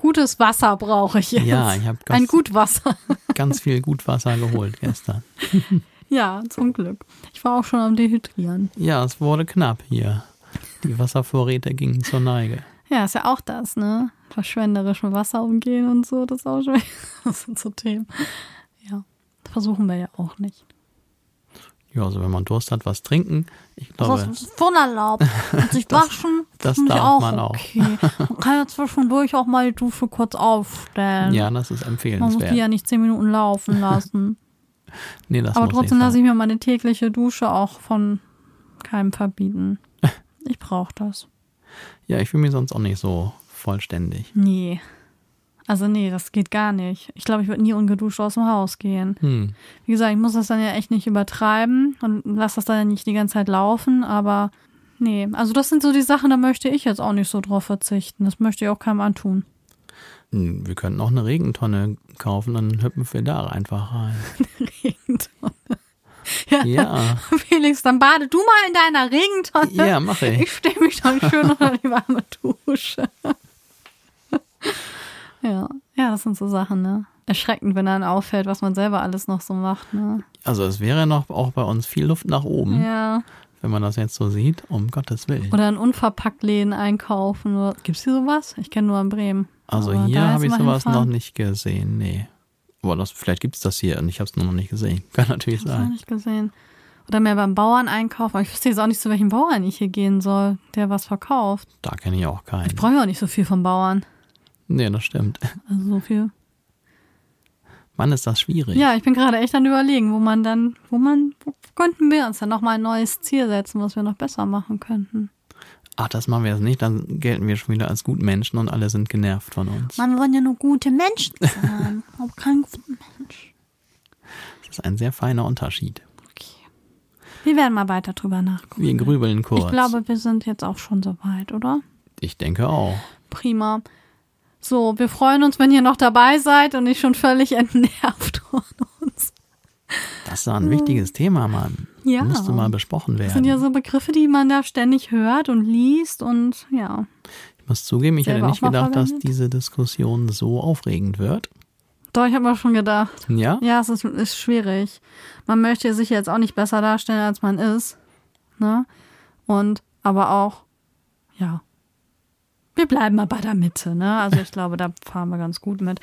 Gutes Wasser brauche ich jetzt. Ja, ich habe Ein ganz, Gutwasser. ganz viel Gutwasser geholt gestern. Ja, zum Glück. Ich war auch schon am Dehydrieren. Ja, es wurde knapp hier. Die Wasservorräte gingen zur Neige. Ja, ist ja auch das, ne? Verschwenderisch mit Wasser umgehen und so, das ist auch schon. Das sind so Themen. Ja, versuchen wir ja auch nicht. Ja, also wenn man Durst hat, was trinken. Ich glaube, Das ist unerlaubt. Und sich waschen, das finde ich darf auch man auch. okay. Man kann ja zwischendurch auch mal die Dusche kurz aufstellen. ja, das ist Man muss die empfehlenswert. ja nicht zehn Minuten laufen lassen. Nee, das Aber trotzdem lasse ich mir meine tägliche Dusche auch von keinem verbieten. Ich brauche das. Ja, ich fühle mich sonst auch nicht so vollständig. Nee. Also nee, das geht gar nicht. Ich glaube, ich würde nie ungeduscht aus dem Haus gehen. Hm. Wie gesagt, ich muss das dann ja echt nicht übertreiben und lasse das dann ja nicht die ganze Zeit laufen, aber nee. Also das sind so die Sachen, da möchte ich jetzt auch nicht so drauf verzichten. Das möchte ich auch keinem antun. Hm, Wir könnten auch eine Regentonne kaufen, dann hüpfen wir da einfach rein. Regentonne. Ja, Ja, Felix, dann bade du mal in deiner Regentonne. ja, mache ich. Ich stehe mich dann schön unter die warme Dusche. Ja, ja, das sind so Sachen, ne? Erschreckend, wenn dann auffällt, was man selber alles noch so macht, ne? Also es wäre noch auch bei uns viel Luft nach oben, Ja. wenn man das jetzt so sieht, um Gottes Willen. Oder in Unverpacktläden einkaufen. Oder, gibt's hier sowas? Ich kenne nur in Bremen. Also Aber hier habe ich sowas noch hinfahren. nicht gesehen, nee. Aber das, vielleicht gibt es das hier und ich habe es nur noch nicht gesehen. Kann natürlich Das habe ich sein. nicht gesehen. Oder mehr beim Bauern einkaufen. Aber ich wüsste jetzt auch nicht, zu welchem Bauern ich hier gehen soll, der was verkauft. Da kenne ich auch keinen. Ich brauche ja auch nicht so viel vom Bauern. Nee, das stimmt. Also so viel. Mann, ist das schwierig. Ja, ich bin gerade echt an überlegen, wo man dann, wo man, wo könnten wir uns dann nochmal ein neues Ziel setzen, was wir noch besser machen könnten. Ach, das machen wir jetzt nicht, dann gelten wir schon wieder als Gutmenschen und alle sind genervt von uns. Man wollen ja nur gute Menschen sein. Aber kein guter Mensch. Das ist ein sehr feiner Unterschied. Okay. Wir werden mal weiter drüber nachgucken. Wir grübeln kurz. Ich glaube, wir sind jetzt auch schon soweit, oder? Ich denke auch. Prima. So, wir freuen uns, wenn ihr noch dabei seid und nicht schon völlig entnervt von uns. Das ist doch ein wichtiges Thema, Mann. Ja. Müsste mal besprochen Das sind werden. ja so Begriffe, die man da ständig hört und liest und ja. ich muss zugeben, ich hätte nicht gedacht, dass diese Diskussion so aufregend wird. Doch, ich habe mir schon gedacht. Ja? Ja, es ist, ist schwierig. Man möchte sich jetzt auch nicht besser darstellen, als man ist. Ne? Und aber auch, ja. Wir bleiben mal bei der Mitte, ne? Also ich glaube, da fahren wir ganz gut mit.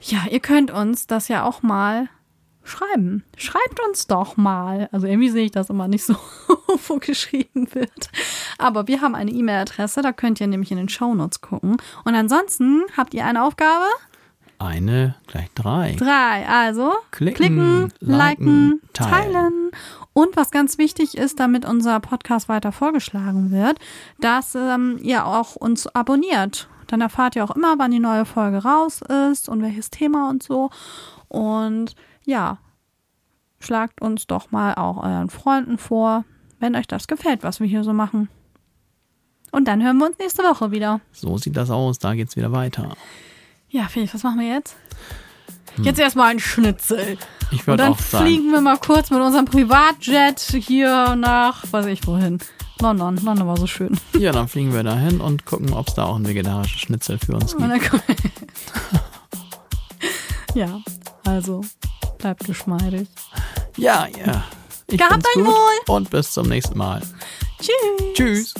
Ja, ihr könnt uns das ja auch mal schreiben. Schreibt uns doch mal. Also irgendwie sehe ich das immer nicht so, wo geschrieben wird. Aber wir haben eine E-Mail-Adresse, da könnt ihr nämlich in den Shownotes gucken. Und ansonsten habt ihr eine Aufgabe? Eine, gleich drei. Drei. Also Klicken, klicken, liken, liken, teilen. teilen. Und was ganz wichtig ist, damit unser Podcast weiter vorgeschlagen wird, dass ähm, ihr auch uns abonniert. Dann erfahrt ihr auch immer, wann die neue Folge raus ist und welches Thema und so. Und ja, schlagt uns doch mal auch euren Freunden vor, wenn euch das gefällt, was wir hier so machen. Und dann hören wir uns nächste Woche wieder. So sieht das aus, da geht's wieder weiter. Ja, Felix, was machen wir jetzt? Jetzt erstmal ein Schnitzel. Ich würde dann auch sagen, fliegen wir mal kurz mit unserem Privatjet hier nach, weiß ich wohin. London. London war so schön. ja, dann fliegen wir dahin und gucken, ob es da auch ein vegetarisches Schnitzel für uns gibt. dann ja, also bleibt geschmeidig. Ja, ja. Ich Gehabt euch wohl. Und bis zum nächsten Mal. Tschüss. Tschüss.